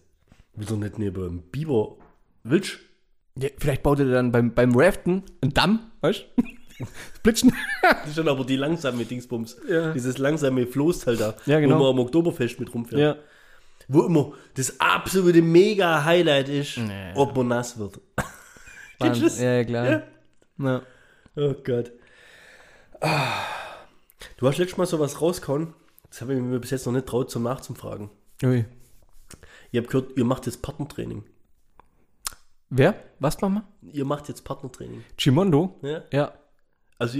Will doch nicht neben einem Biber. Willst Ja, vielleicht baut er dann beim, beim Raften einen Damm, weißt du? Splitschen. Das ist dann aber die langsame Dingsbums. Ja. Dieses langsame Floßteil da. Ja, genau. Wo man am Oktoberfest mit rumfährt. ja. Wo immer das absolute Mega-Highlight ist, Nee. ob man nass wird. Kennst du das? Ja, ja, klar. Ja. Ja. Oh Gott. Ah. Du hast letztes Mal sowas rausgehauen. Das habe ich mir bis jetzt noch nicht traut zum Nachzufragen. Ui. Ihr habt gehört, ihr macht jetzt Partnertraining. Wer? Was machen wir? Ihr macht jetzt Partnertraining. Chimondo? Ja? Ja. Also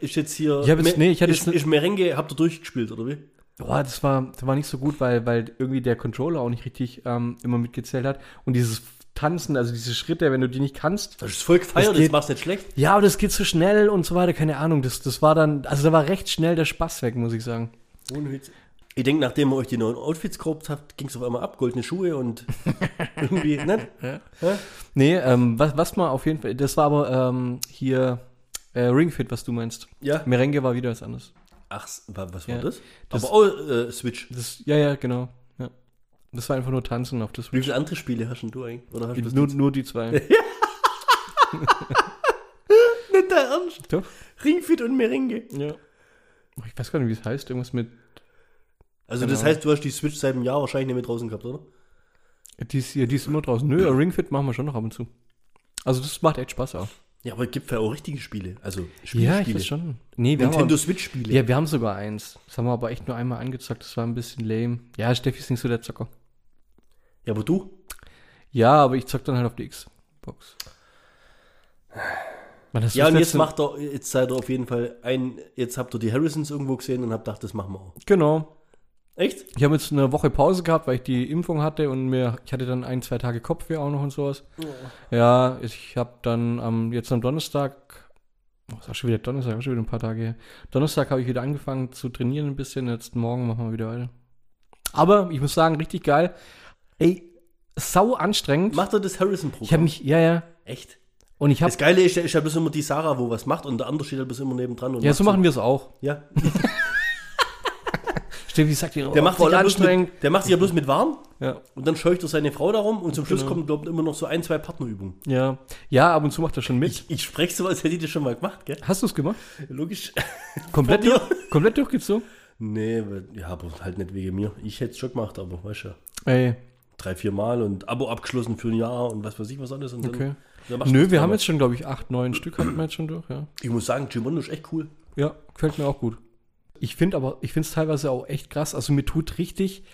ist jetzt hier. Ich hab jetzt- nee, ich hatte ist, jetzt ist Merengue, habt ihr durchgespielt, oder wie? Boah, das war, das war nicht so gut, weil, weil irgendwie der Controller auch nicht richtig ähm, immer mitgezählt hat. Und dieses Tanzen, also diese Schritte, wenn du die nicht kannst. Das ist voll gefeiert, das, geht- machst nicht schlecht. Ja, aber das geht so schnell und so weiter, keine Ahnung. Das, das war dann, also da war recht schnell der Spaß weg, muss ich sagen. Ohne. Ich denke, nachdem ihr euch die neuen Outfits gekauft habt, ging es auf einmal ab, goldene Schuhe und irgendwie, nicht? Ja. Nee, ähm, was, was mal auf jeden Fall, das war aber ähm, hier äh, Ringfit, was du meinst. Ja. Merengue war wieder was anderes. Ach, was war Ja. das? Das- Aber auch äh, Switch. Das, ja, ja, genau. Ja. Das war einfach nur Tanzen auf das Wie viele andere Spiele hast denn du eigentlich? Oder hast Nur, nur die zwei. nicht dein Ernst? Doch? Ringfit und Merengue. Ja. Ich weiß gar nicht, wie es heißt. Irgendwas mit. Also das Genau. heißt, du hast die Switch seit einem Jahr wahrscheinlich nicht mehr draußen gehabt, oder? Die ist, ja, die ist immer draußen. Nö, Ring Fit machen wir schon noch ab und zu. Also, das macht echt Spaß auch. Ja, aber es gibt ja auch richtige Spiele. Also Ja, ich Spielspiele. weiß schon. Nee, wir Nintendo haben Switch-Spiele. Ja, wir haben sogar eins. Das haben wir aber echt nur einmal angezockt. Das war ein bisschen lame. Ja, Steffi ist nicht so der Zocker. ja, aber du? Ja, aber ich zock dann halt auf die Xbox. Man, Ja, und jetzt macht er, jetzt seid ihr auf jeden Fall ein, jetzt habt ihr die Harrisons irgendwo gesehen und habt gedacht, das machen wir auch. Genau. Echt? Ich habe jetzt eine Woche Pause gehabt, weil ich die Impfung hatte und mir, ich hatte dann ein, zwei Tage Kopfweh auch noch und sowas. Ja, ich habe dann am, jetzt am Donnerstag, oh, ist auch schon wieder Donnerstag, schon wieder ein paar Tage her. Donnerstag habe ich wieder angefangen zu trainieren ein bisschen, jetzt morgen machen wir wieder weiter. Aber ich muss sagen, richtig geil. Ey, sau anstrengend. Macht er das Harrison-Programm? Ich habe mich, ja, ja. Echt? Und ich habe, Das Geile ist, ist ja bloß immer die Sarah, wo was macht und der andere steht halt bloß immer nebendran. Und ja, so machen wir es auch. Ja. Steffi sagt dir, Der, macht sich ja bloß mit, der macht sich ja bloß mit warm Ja. und dann scheucht er seine Frau darum und zum Schluss Genau. kommen, glaube ich, immer noch so ein, zwei Partnerübungen. ja. Ja, ab und zu macht er schon mit. Ich, ich spreche so, als hätte ich das schon mal gemacht, gell? Hast du es gemacht? Logisch. Komplett, durch, komplett durchgezogen? nee, ja, aber halt nicht wegen mir. Ich hätte es schon gemacht, aber weißt du ja. Ey, Drei, vier Mal und Abo abgeschlossen für ein Jahr und was weiß ich was alles. Und dann, okay. dann Nö, wir haben jetzt schon, glaube ich, acht, neun Stück hatten wir jetzt schon durch, ja. Ich muss sagen, Gimondo ist echt cool. Ja, gefällt mir auch gut. Ich finde aber, ich finde es teilweise auch echt krass. Also mir tut richtig,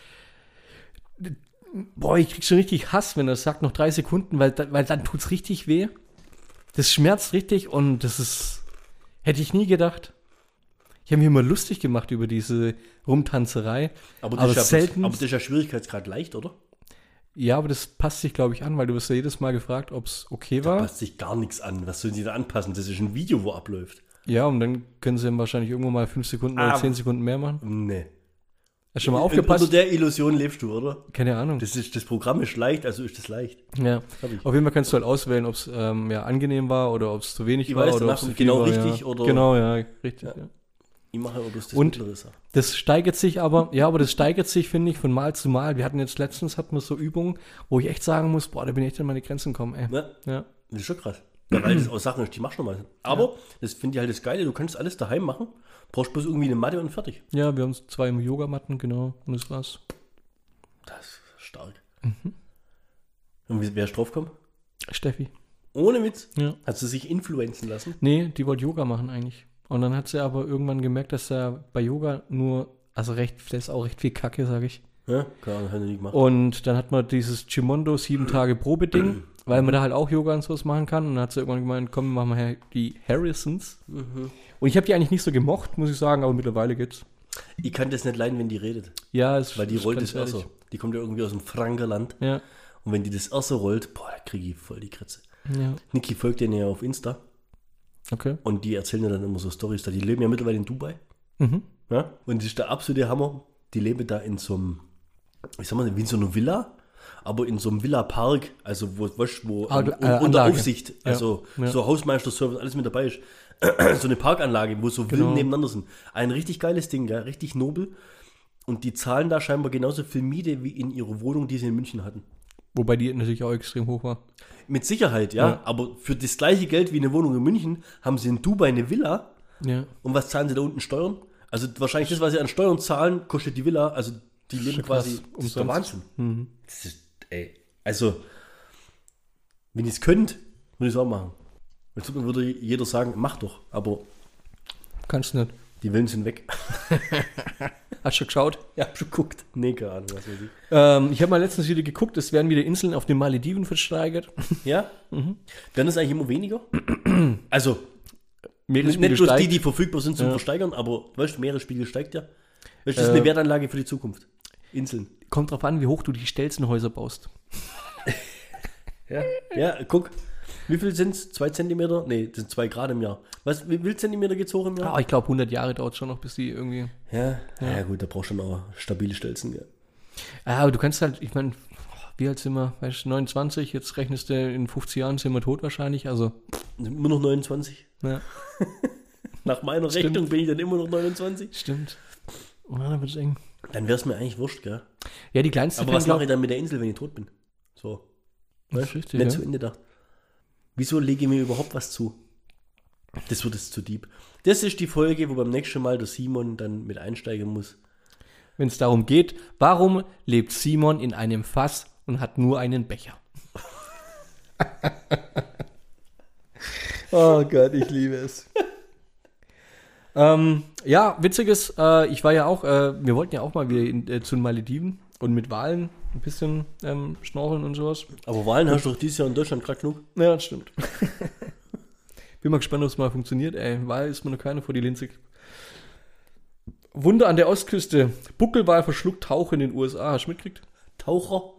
boah, ich krieg schon richtig Hass, wenn er sagt, noch drei Sekunden, weil, weil dann tut's richtig weh. Das schmerzt richtig und das ist, hätte ich nie gedacht. Ich habe mir immer lustig gemacht über diese Rumtanzerei. Aber Aber das, ist, ja aber das ist ja Schwierigkeitsgrad leicht, oder? Ja, aber das passt sich, glaube ich, an, weil du wirst ja jedes Mal gefragt, ob es okay Da war. passt sich gar nichts an. Was sollen sie da anpassen? Das ist ein Video, wo abläuft. Ja, und dann können sie dann wahrscheinlich irgendwo mal fünf Sekunden oder Ah. zehn Sekunden mehr machen. Nee. Hast du schon mal Unter aufgepasst? der Illusion lebst du, oder? Keine Ahnung. Das, ist, das Programm ist leicht, also ist das leicht. Ja. Auf jeden Fall kannst du halt auswählen, ob es ähm, ja, angenehm war oder ob es zu wenig Ich war weiß, oder danach es zu genau viel war, richtig ja. oder- Genau, ja, richtig. Ja. Ich mache aber bloß das Und- mittlere. Das steigert sich aber, ja, aber das steigert sich, finde ich, von Mal zu Mal. Wir hatten jetzt letztens hatten wir so Übungen, wo ich echt sagen muss, boah, da bin ich echt an meine Grenzen gekommen, ey. Ne? Ja. Das ist schon krass. Ja, weil das auch Sachen ist, die machst du normal. Aber das finde ich halt das Geile, du kannst alles daheim machen, brauchst bloß irgendwie eine Matte und fertig. Ja, wir haben zwei Yogamatten, genau, und das war's. Das ist stark. Mhm. Und wer ist draufgekommen? Steffi. Ohne Witz. Ja. Hat sie sich influenzen lassen? Nee, die wollte Yoga machen eigentlich. Und dann hat sie aber irgendwann gemerkt, dass er bei Yoga nur, also recht, das ist auch recht viel Kacke, sage ich. Ja, hat er nie gemacht. Und dann hat man dieses Chimondo sieben Tage Probe-Ding, weil man da halt auch Yoga und sowas machen kann. Und dann hat sie irgendwann gemeint, komm, machen wir die Harrisons. Mhm. Und ich habe die eigentlich nicht so gemocht, muss ich sagen, aber mittlerweile geht's. Ich kann das nicht leiden, wenn die redet. Ja, es Weil die ist rollt das erst ehrlich. so. Die kommt ja irgendwie aus dem Frankerland. Ja, Und wenn die das erst so rollt, boah, da kriege ich voll die Kritze. ja, Niki folgt denen ja auf Insta okay. und die erzählen ja dann immer so Stories da. Die leben ja mittlerweile in Dubai. Mhm. Ja? Und das ist der absolute Hammer. Die leben da in so einem, ich sag mal, wie in so einer Villa, aber in so einem Villa-Park, also wo, weißt, wo Ah, an, äh, unter Anlage. Aufsicht, Ja, also ja. so Hausmeister-Service, alles mit dabei ist. so eine Parkanlage, wo so Villen Genau. nebeneinander sind. Ein richtig geiles Ding, ja, richtig nobel. Und die zahlen da scheinbar genauso viel Miete wie in ihrer Wohnung, die sie in München hatten. Wobei die natürlich auch extrem hoch war. Mit Sicherheit, ja. Ja. Aber für das gleiche Geld wie eine Wohnung in München haben sie in Dubai eine Villa. Ja. Und was zahlen sie da unten Steuern? Also wahrscheinlich das, was sie an Steuern zahlen, kostet die Villa. Also die leben Schon quasi krass, das ist der umsonst. Wahnsinn. Das ist, ey, also wenn ihr es könnt, würde ich es auch machen. Jetzt würde jeder sagen, mach doch. Aber Kannst nicht. die Willen sind weg. Hast du schon geschaut? ja, hab schon geguckt. Nee, keine Ahnung, was weiß ich. Ähm, ich habe mal letztens wieder geguckt, es werden wieder Inseln auf den Malediven versteigert. Ja? Mhm. Werden es eigentlich immer weniger? also Meeresspiegel nicht bloß die, die verfügbar sind zum Ja. Versteigern, aber weißt du, Meeresspiegel steigt ja. Weißt das ist Äh, eine Wertanlage für die Zukunft. Inseln. Kommt drauf an, wie hoch du die Stelzenhäuser baust. Ja, ja guck. Wie viel sind es? Zwei Zentimeter? Nee, das sind zwei Grad im Jahr. Was, wie viel Zentimeter geht's hoch im Jahr? Ah, ich glaube, 100 Jahre dauert schon noch, bis die irgendwie. Ja, ja. gut, da brauchst du schon auch stabile Stelzen. Ja. Ah, aber du kannst halt, ich meine, wie alt sind wir? Weißt du, 29, jetzt rechnest du, in 50 Jahren sind wir tot wahrscheinlich. Also, Immer noch 29. ja, Nach meiner Stimmt. Rechnung bin ich dann immer noch 29. stimmt. Oh, da wird's eng. Dann wäre es mir eigentlich wurscht, gell? Ja, die kleinste Aber was mache ich dann mit der Insel, wenn ich tot bin? So. Weißt? richtig, Nicht ja. zu Ende gedacht. Wieso lege ich mir überhaupt was zu? Das wird jetzt zu deep. Das ist die Folge, wo beim nächsten Mal der Simon dann mit einsteigen muss. Wenn es darum geht, warum lebt Simon in einem Fass und hat nur einen Becher? oh Gott, ich liebe es. ähm, ja, witziges, äh, ich war ja auch, äh, wir wollten ja auch mal wieder in, äh, zu den Malediven und mit Walen ein bisschen ähm, schnorcheln und sowas. Aber Wahlen hast du doch dieses Jahr in Deutschland gerade genug. Ja, das stimmt. Bin mal gespannt, ob es mal funktioniert, ey. Wal ist mir noch keine vor die Linse. Wunder an der Ostküste. Buckelwal verschluckt Taucher in den USA. Hast du mitgekriegt? Taucher?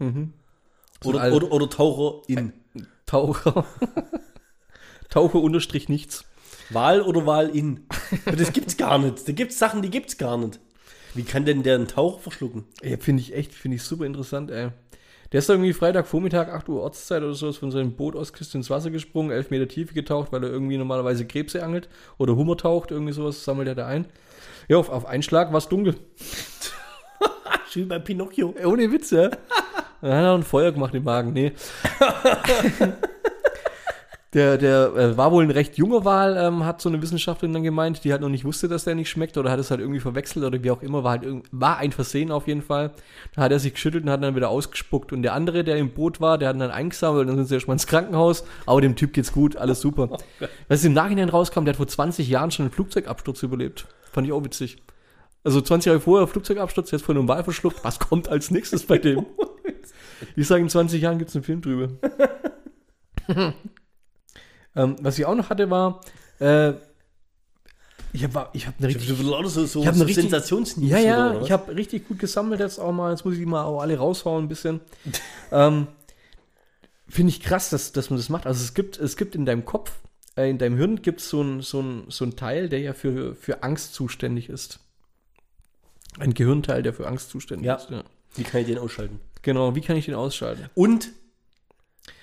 So Oder, ein oder, oder Taucher in. Taucher. Taucher unterstrich nichts. Wahl oder Wahl in. Das gibt's gar nicht. Da gibt's Sachen, die gibt's gar nicht. Wie kann denn der einen Taucher verschlucken? Ja, finde ich echt, finde ich super interessant, ey. Der ist irgendwie Freitagvormittag, 8 Uhr Ortszeit oder sowas, von seinem Boot aus Küste ins Wasser gesprungen, 11 Meter Tiefe getaucht, weil er irgendwie normalerweise Krebse angelt oder Hummer taucht, irgendwie sowas, sammelt er da ein. Ja, auf, auf einen Schlag war es dunkel. Schön bei Pinocchio. Ohne Witz, ja. Dann hat er ein Feuer gemacht im Magen, nee. Der, der äh, war wohl ein recht junger Wal, ähm, hat so eine Wissenschaftlerin dann gemeint, die halt noch nicht wusste, dass der nicht schmeckt oder hat es halt irgendwie verwechselt oder wie auch immer, war halt war ein Versehen auf jeden Fall. Da hat er sich geschüttelt und hat dann wieder ausgespuckt. Und der andere, der im Boot war, der hat ihn dann eingesammelt und dann sind sie erstmal ins Krankenhaus. Aber dem Typ geht's gut, alles super. Was im Nachhinein rauskam, der hat vor 20 Jahren schon einen Flugzeugabsturz überlebt. Fand ich auch witzig. Also 20 Jahre vorher Flugzeugabsturz, jetzt von einem Wal verschluckt. Was kommt als nächstes bei dem? Ich sage, in 20 Jahren gibt's einen Film drüber. ähm, was ich auch noch hatte, war, äh, ich habe ich hab eine richtig Du lauter so, so, Ich hab so richtig- Sensationsnews ja, oder ja, was? ich habe richtig gut gesammelt jetzt auch mal. Jetzt muss ich die mal auch alle raushauen ein bisschen. ähm, Finde ich krass, dass, dass man das macht. Also es gibt, es gibt in deinem Kopf, äh, in deinem Hirn gibt so es so ein, so ein Teil, der ja für, für Angst zuständig ist. Ein Gehirnteil, der für Angst zuständig Ja. ist. Ja. Wie kann ich den ausschalten? Genau, wie kann ich den ausschalten? Und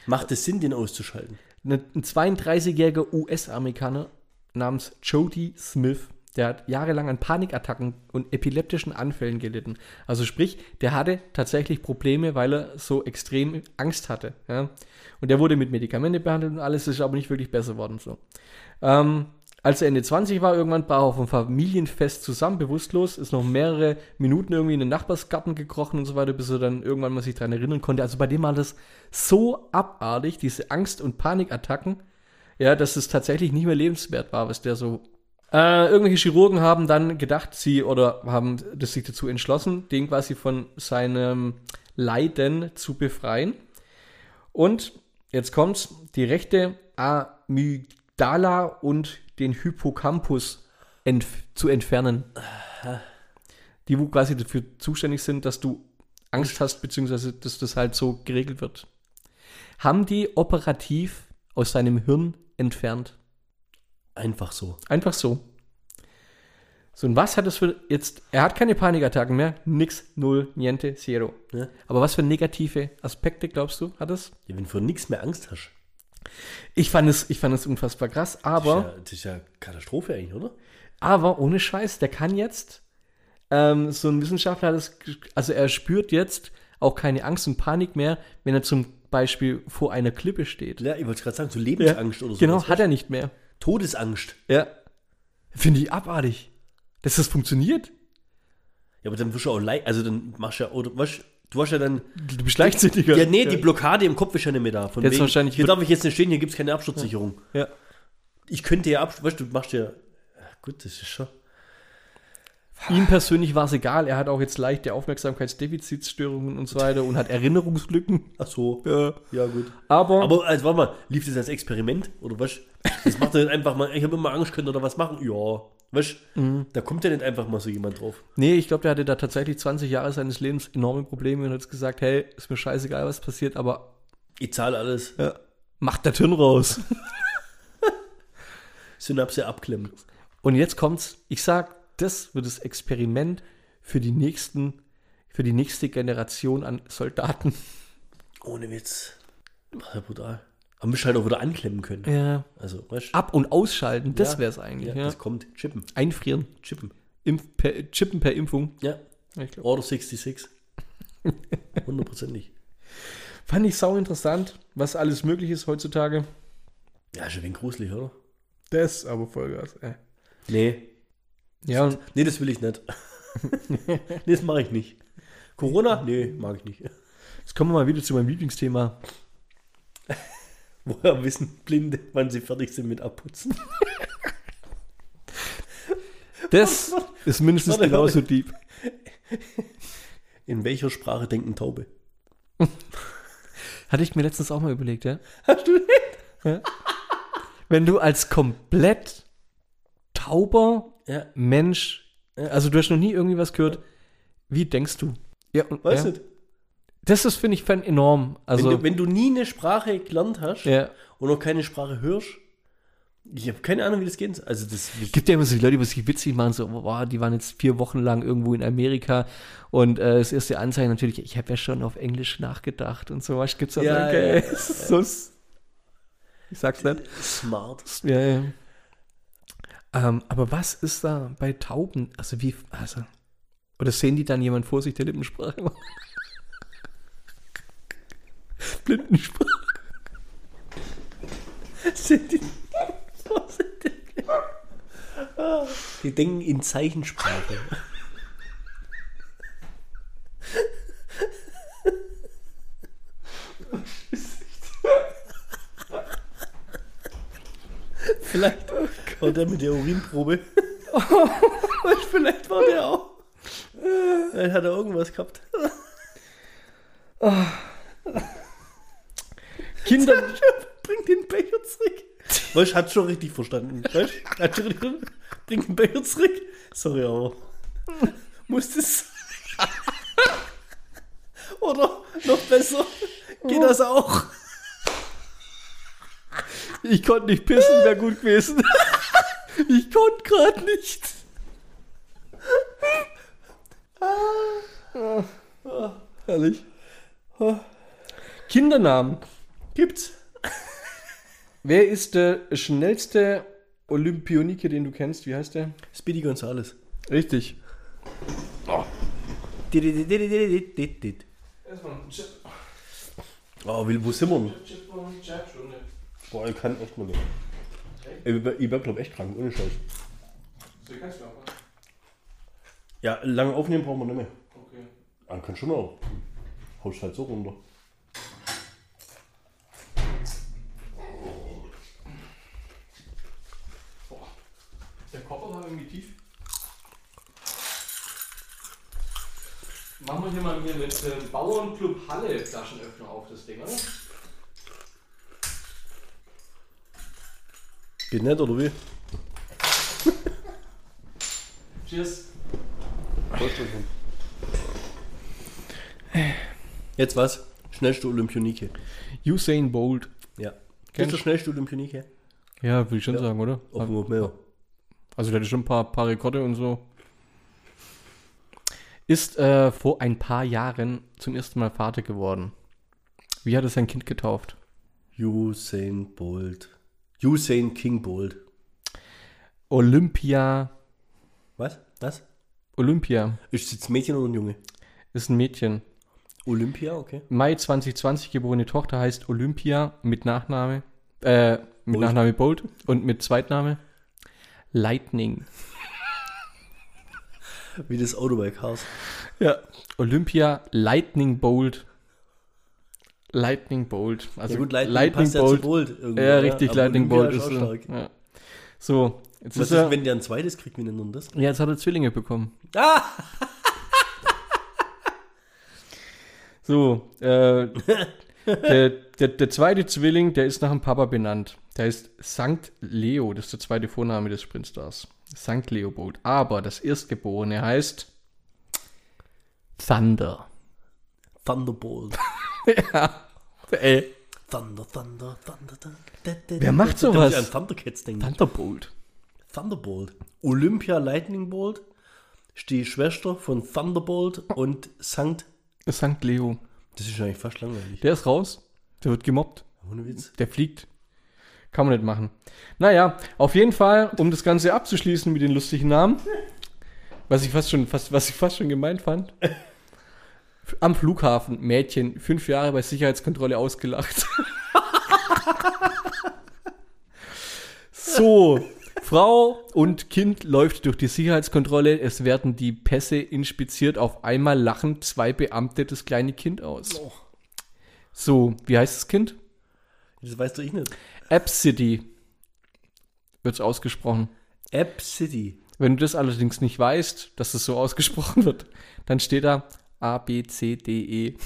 macht es Sinn, den auszuschalten? Ein 32-jähriger US-Amerikaner namens Jody Smith, der hat jahrelang an Panikattacken und epileptischen Anfällen gelitten. Also sprich, der hatte tatsächlich Probleme, weil er so extrem Angst hatte. Ja? Und der wurde mit Medikamente behandelt und alles ist aber nicht wirklich besser worden. So. Ähm, als er Ende 20 war, irgendwann brach er auf einem Familienfest zusammen, bewusstlos, ist noch mehrere Minuten irgendwie in den Nachbarsgarten gekrochen und so weiter, bis er dann irgendwann mal sich daran erinnern konnte. Also bei dem war das so abartig, diese Angst- und Panikattacken, ja, dass es tatsächlich nicht mehr lebenswert war, was der so. Äh, irgendwelche Chirurgen haben dann gedacht, sie oder haben das sich dazu entschlossen, den quasi von seinem Leiden zu befreien. Und jetzt kommt's, die rechte Amygdala und den Hippocampus entf zu entfernen. Die, wo quasi dafür zuständig sind, dass du Angst hast, beziehungsweise dass das halt so geregelt wird. Haben die operativ aus seinem Hirn entfernt. Einfach so. Einfach so. So, und was hat das für jetzt? Er hat keine Panikattacken mehr. Nix, null, niente, zero. Ja. Aber was für negative Aspekte, glaubst du, hat es? Ja, wenn du vor nichts mehr Angst hast. Ich fand es, ich fand es unfassbar krass, aber, Das ist, ja, das ist ja Katastrophe eigentlich, oder? aber ohne Scheiß, der kann jetzt, ähm, so ein Wissenschaftler hat es, also er spürt jetzt auch keine Angst und Panik mehr, wenn er zum Beispiel vor einer Klippe steht. Ja, ich wollte gerade sagen, so Lebensangst oder so. Genau, hat er nicht mehr. Todesangst. Ja. Finde ich abartig. Dass das funktioniert. Ja, aber dann wirst du auch leicht, also dann machst du ja, oder was, du hast ja dann, Du bist leichtsinniger. ja, nee, die Blockade im Kopf ist ja nicht mehr da. Von Jetzt wahrscheinlich hier darf ich jetzt nicht stehen, hier gibt es keine Absturzsicherung. Ja. Ich könnte ja ab, weißt du, du machst ja, ja, gut, das ist schon. Ihm persönlich war es egal. Er hat auch jetzt leichte Aufmerksamkeitsdefizitstörungen und so weiter und hat Erinnerungslücken. Ach so. Ja. Ja, gut. Aber, Aber, also, warte mal, lief das als Experiment oder was? Das macht er einfach mal, ich habe immer Angst, könnte oder was machen? Ja. Weißt Mhm. da kommt ja nicht einfach mal so jemand drauf. nee, ich glaube, der hatte da tatsächlich 20 Jahre seines Lebens enorme Probleme und hat gesagt, hey, ist mir scheißegal, was passiert, aber Ich zahle alles. ja, macht der Hirn raus. Synapse abklemmen. Und jetzt kommt's, ich sag, das wird das Experiment für die nächsten, für die nächste Generation an Soldaten. Ohne Witz. Brutal. Halt auch wieder anklemmen können. Ja. Also, weißt Ab- und ausschalten, das Ja. wäre es eigentlich. Ja, Ja, das kommt. Chippen. Einfrieren. Chippen. Impf per, chippen per Impfung. Ja. Ich glaub. Order 66. Hundertprozentig. Fand ich sau interessant, was alles möglich ist heutzutage. Ja, schon ein wenig gruselig, oder? Das ist aber Vollgas, ey. Nee. Ja, Nee, das will ich nicht. nee, das mache ich nicht. Corona? Nee, mag ich nicht. jetzt kommen wir mal wieder zu meinem Lieblingsthema. Woher wissen Blinde, wann sie fertig sind mit Abputzen? Das ist mindestens Warte, genauso warte. deep. In welcher Sprache denken Taube? Hatte ich mir letztens auch mal überlegt, ja? Hast du nicht? Wenn du als komplett tauber Ja, Mensch, also du hast noch nie irgendwie was gehört, wie denkst du? Ja, weißt ja. du? Das ist, finde ich, fan enorm. Also, wenn, du, wenn du nie eine Sprache gelernt hast ja. und noch keine Sprache hörst, ich habe keine Ahnung, wie das geht. Also das, Es gibt ja immer so die Leute, die sich witzig machen, so, boah, die waren jetzt vier Wochen lang irgendwo in Amerika und äh, das erste Anzeichen natürlich, ich habe ja schon auf Englisch nachgedacht und so was gibt's ja, Ja, okay. ja, so, ich sag's nicht. smart. Ja, ja. Ähm, aber was ist da bei Tauben? Also wie, also, oder sehen die dann jemand vor sich, der Lippensprache macht? Blindensprache. Sind die, die denken in Zeichensprache. Vielleicht war der mit der Urinprobe. Und vielleicht war der auch. Dann hat er irgendwas gehabt. Kinder, Bring den Becher zurück. Weißt hat schon richtig verstanden. Weißt? Hat schon richtig. Bring den Becher zurück. Sorry, aber. Muss das. Oder noch besser. Geht das auch? ich konnte nicht pissen, wäre gut gewesen. ich konnte gerade nicht. Herrlich. Kindernamen. Gibt's. Wer ist der schnellste Olympionike, den du kennst? Wie heißt der? Speedy Gonzales. Richtig. Oh, will, wo sind wir denn? Boah, ich kann echt nicht mehr. Ich wär, ich wär glaub echt krank, ohne Scheiß. Ja, lange aufnehmen brauchen wir nicht mehr. Man kann schon auch. Haust halt so runter. Der Koffer war irgendwie tief. Machen wir hier mal hier mit dem Bauernclub Halle Flaschenöffner auf das Ding, oder? Geht nicht, oder wie? Cheers. Jetzt was? Schnellste Olympionike. Usain Bolt. Ja. Kennst du du? schnellste Olympionike? Ja, würde ich schon sagen, oder? Auf dem Meer. Also der hatte schon ein paar, paar Rekorde und so. Ist äh, vor ein paar Jahren zum ersten Mal Vater geworden. Wie hat er sein Kind getauft? Usain Bolt. Usain King Bolt. Olympia. Was? Was? Olympia Ist es Mädchen oder ein Junge? ist ein Mädchen. Olympia, okay. Mai 2020 geborene Tochter heißt Olympia mit Nachname. Äh, mit Bolt. Nachname Bolt und mit Zweitname Lightning. Wie das Auto bei Cars. Ja. Olympia Lightning Bolt. Lightning Bolt. Also ja gut, Lightning, passt ja zu Bolt. Ja, richtig, aber Lightning Olympia Bolt ist stark. Ja. So, jetzt Was ist ist, er. wenn der ein zweites kriegt, wie nennt man das? ja, jetzt hat er Zwillinge bekommen. Ah! So, äh, der, der, der zweite Zwilling, der ist nach dem Papa benannt. Der heißt Sankt Leo, das ist der zweite Vorname des Sprintstars. Sankt Leopold. Aber das Erstgeborene heißt Thunder. Thunderbolt. ja, ey. Thunder, Thunder, Thunder, Thunder. Wer macht sowas? ich an Thundercats denken. Thunderbolt. Thunderbolt. Olympia Lightning Bolt ist die Schwester von Thunderbolt und Sankt. Sankt Leo. Das ist eigentlich fast langweilig. Der ist raus. Der wird gemobbt. Ohne Witz. Der fliegt. Kann man nicht machen. Naja, auf jeden Fall, um das Ganze abzuschließen mit den lustigen Namen, was ich fast schon, fast, was ich fast schon gemeint fand. Am Flughafen, Mädchen, fünf Jahre bei Sicherheitskontrolle ausgelacht. So, Frau und Kind läuft durch die Sicherheitskontrolle. Es werden die Pässe inspiziert. Auf einmal lachen zwei Beamte das kleine Kind aus. So, wie heißt das Kind? Das weißt du ich nicht. App City wird's ausgesprochen. App City. Wenn du das allerdings nicht weißt, dass es so ausgesprochen wird, dann steht da A, B, C, D, E.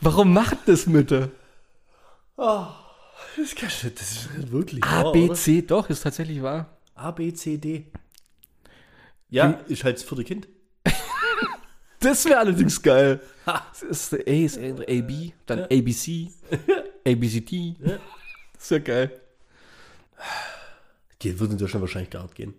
Warum macht das Mütter? Das, kann, das ist wirklich A, wahr, B? C, doch, ist tatsächlich wahr. A, B, C, D. Ja, ist halt das vierte Kind. Das wäre allerdings geil. Das ist A, ist A, B, dann ABC, ABCD. Das wäre geil. Die würde in Deutschland wahrscheinlich gar nicht gehen.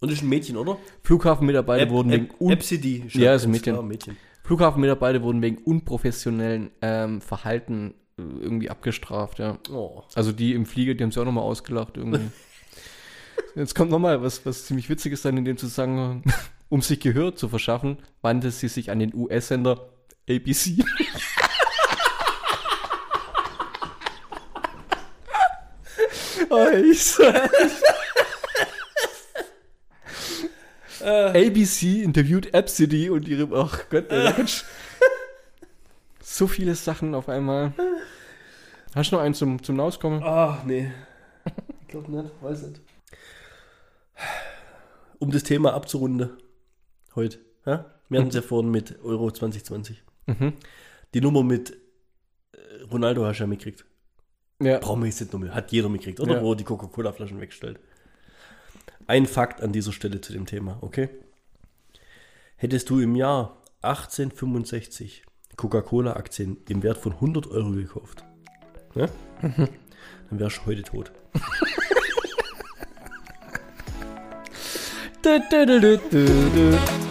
Und ist ein Mädchen, oder? Flughafenmitarbeiter wurden wegen City. Ja, ist ein Mädchen. klar, Mädchen. Flughafenmitarbeiter wurden wegen unprofessionellen ähm, Verhalten äh, irgendwie abgestraft, ja. Oh. Also die im Flieger, die haben sie auch nochmal ausgelacht irgendwie. Jetzt kommt nochmal was, was ziemlich witzig ist dann in dem Zusammenhang. Um sich Gehör zu verschaffen, wandte sie sich an den US-Sender ABC. oh, ich sag- ABC interviewt City und ihre, ach Gott, da kannst- so viele Sachen auf einmal. Hast du noch einen zum, zum Nauskommen? Ah, nee. Ich glaube nicht, weiß nicht. Um das Thema abzurunden, heute. Ja? Wir hatten es ja vorhin mit Euro 2020. Mhm. Die Nummer mit äh, Ronaldo hast du ja mitgekriegt. Ja. Brauchen wir jetzt nicht Nummer. Hat jeder mitgekriegt, oder? Ja. Wo die Coca-Cola-Flaschen wegstellt. Ein Fakt an dieser Stelle zu dem Thema, okay? Hättest du im Jahr 1865 Coca-Cola-Aktien im Wert von 100 Euro gekauft, ne? dann wärst du heute tot. Du, du, du, du, du, du.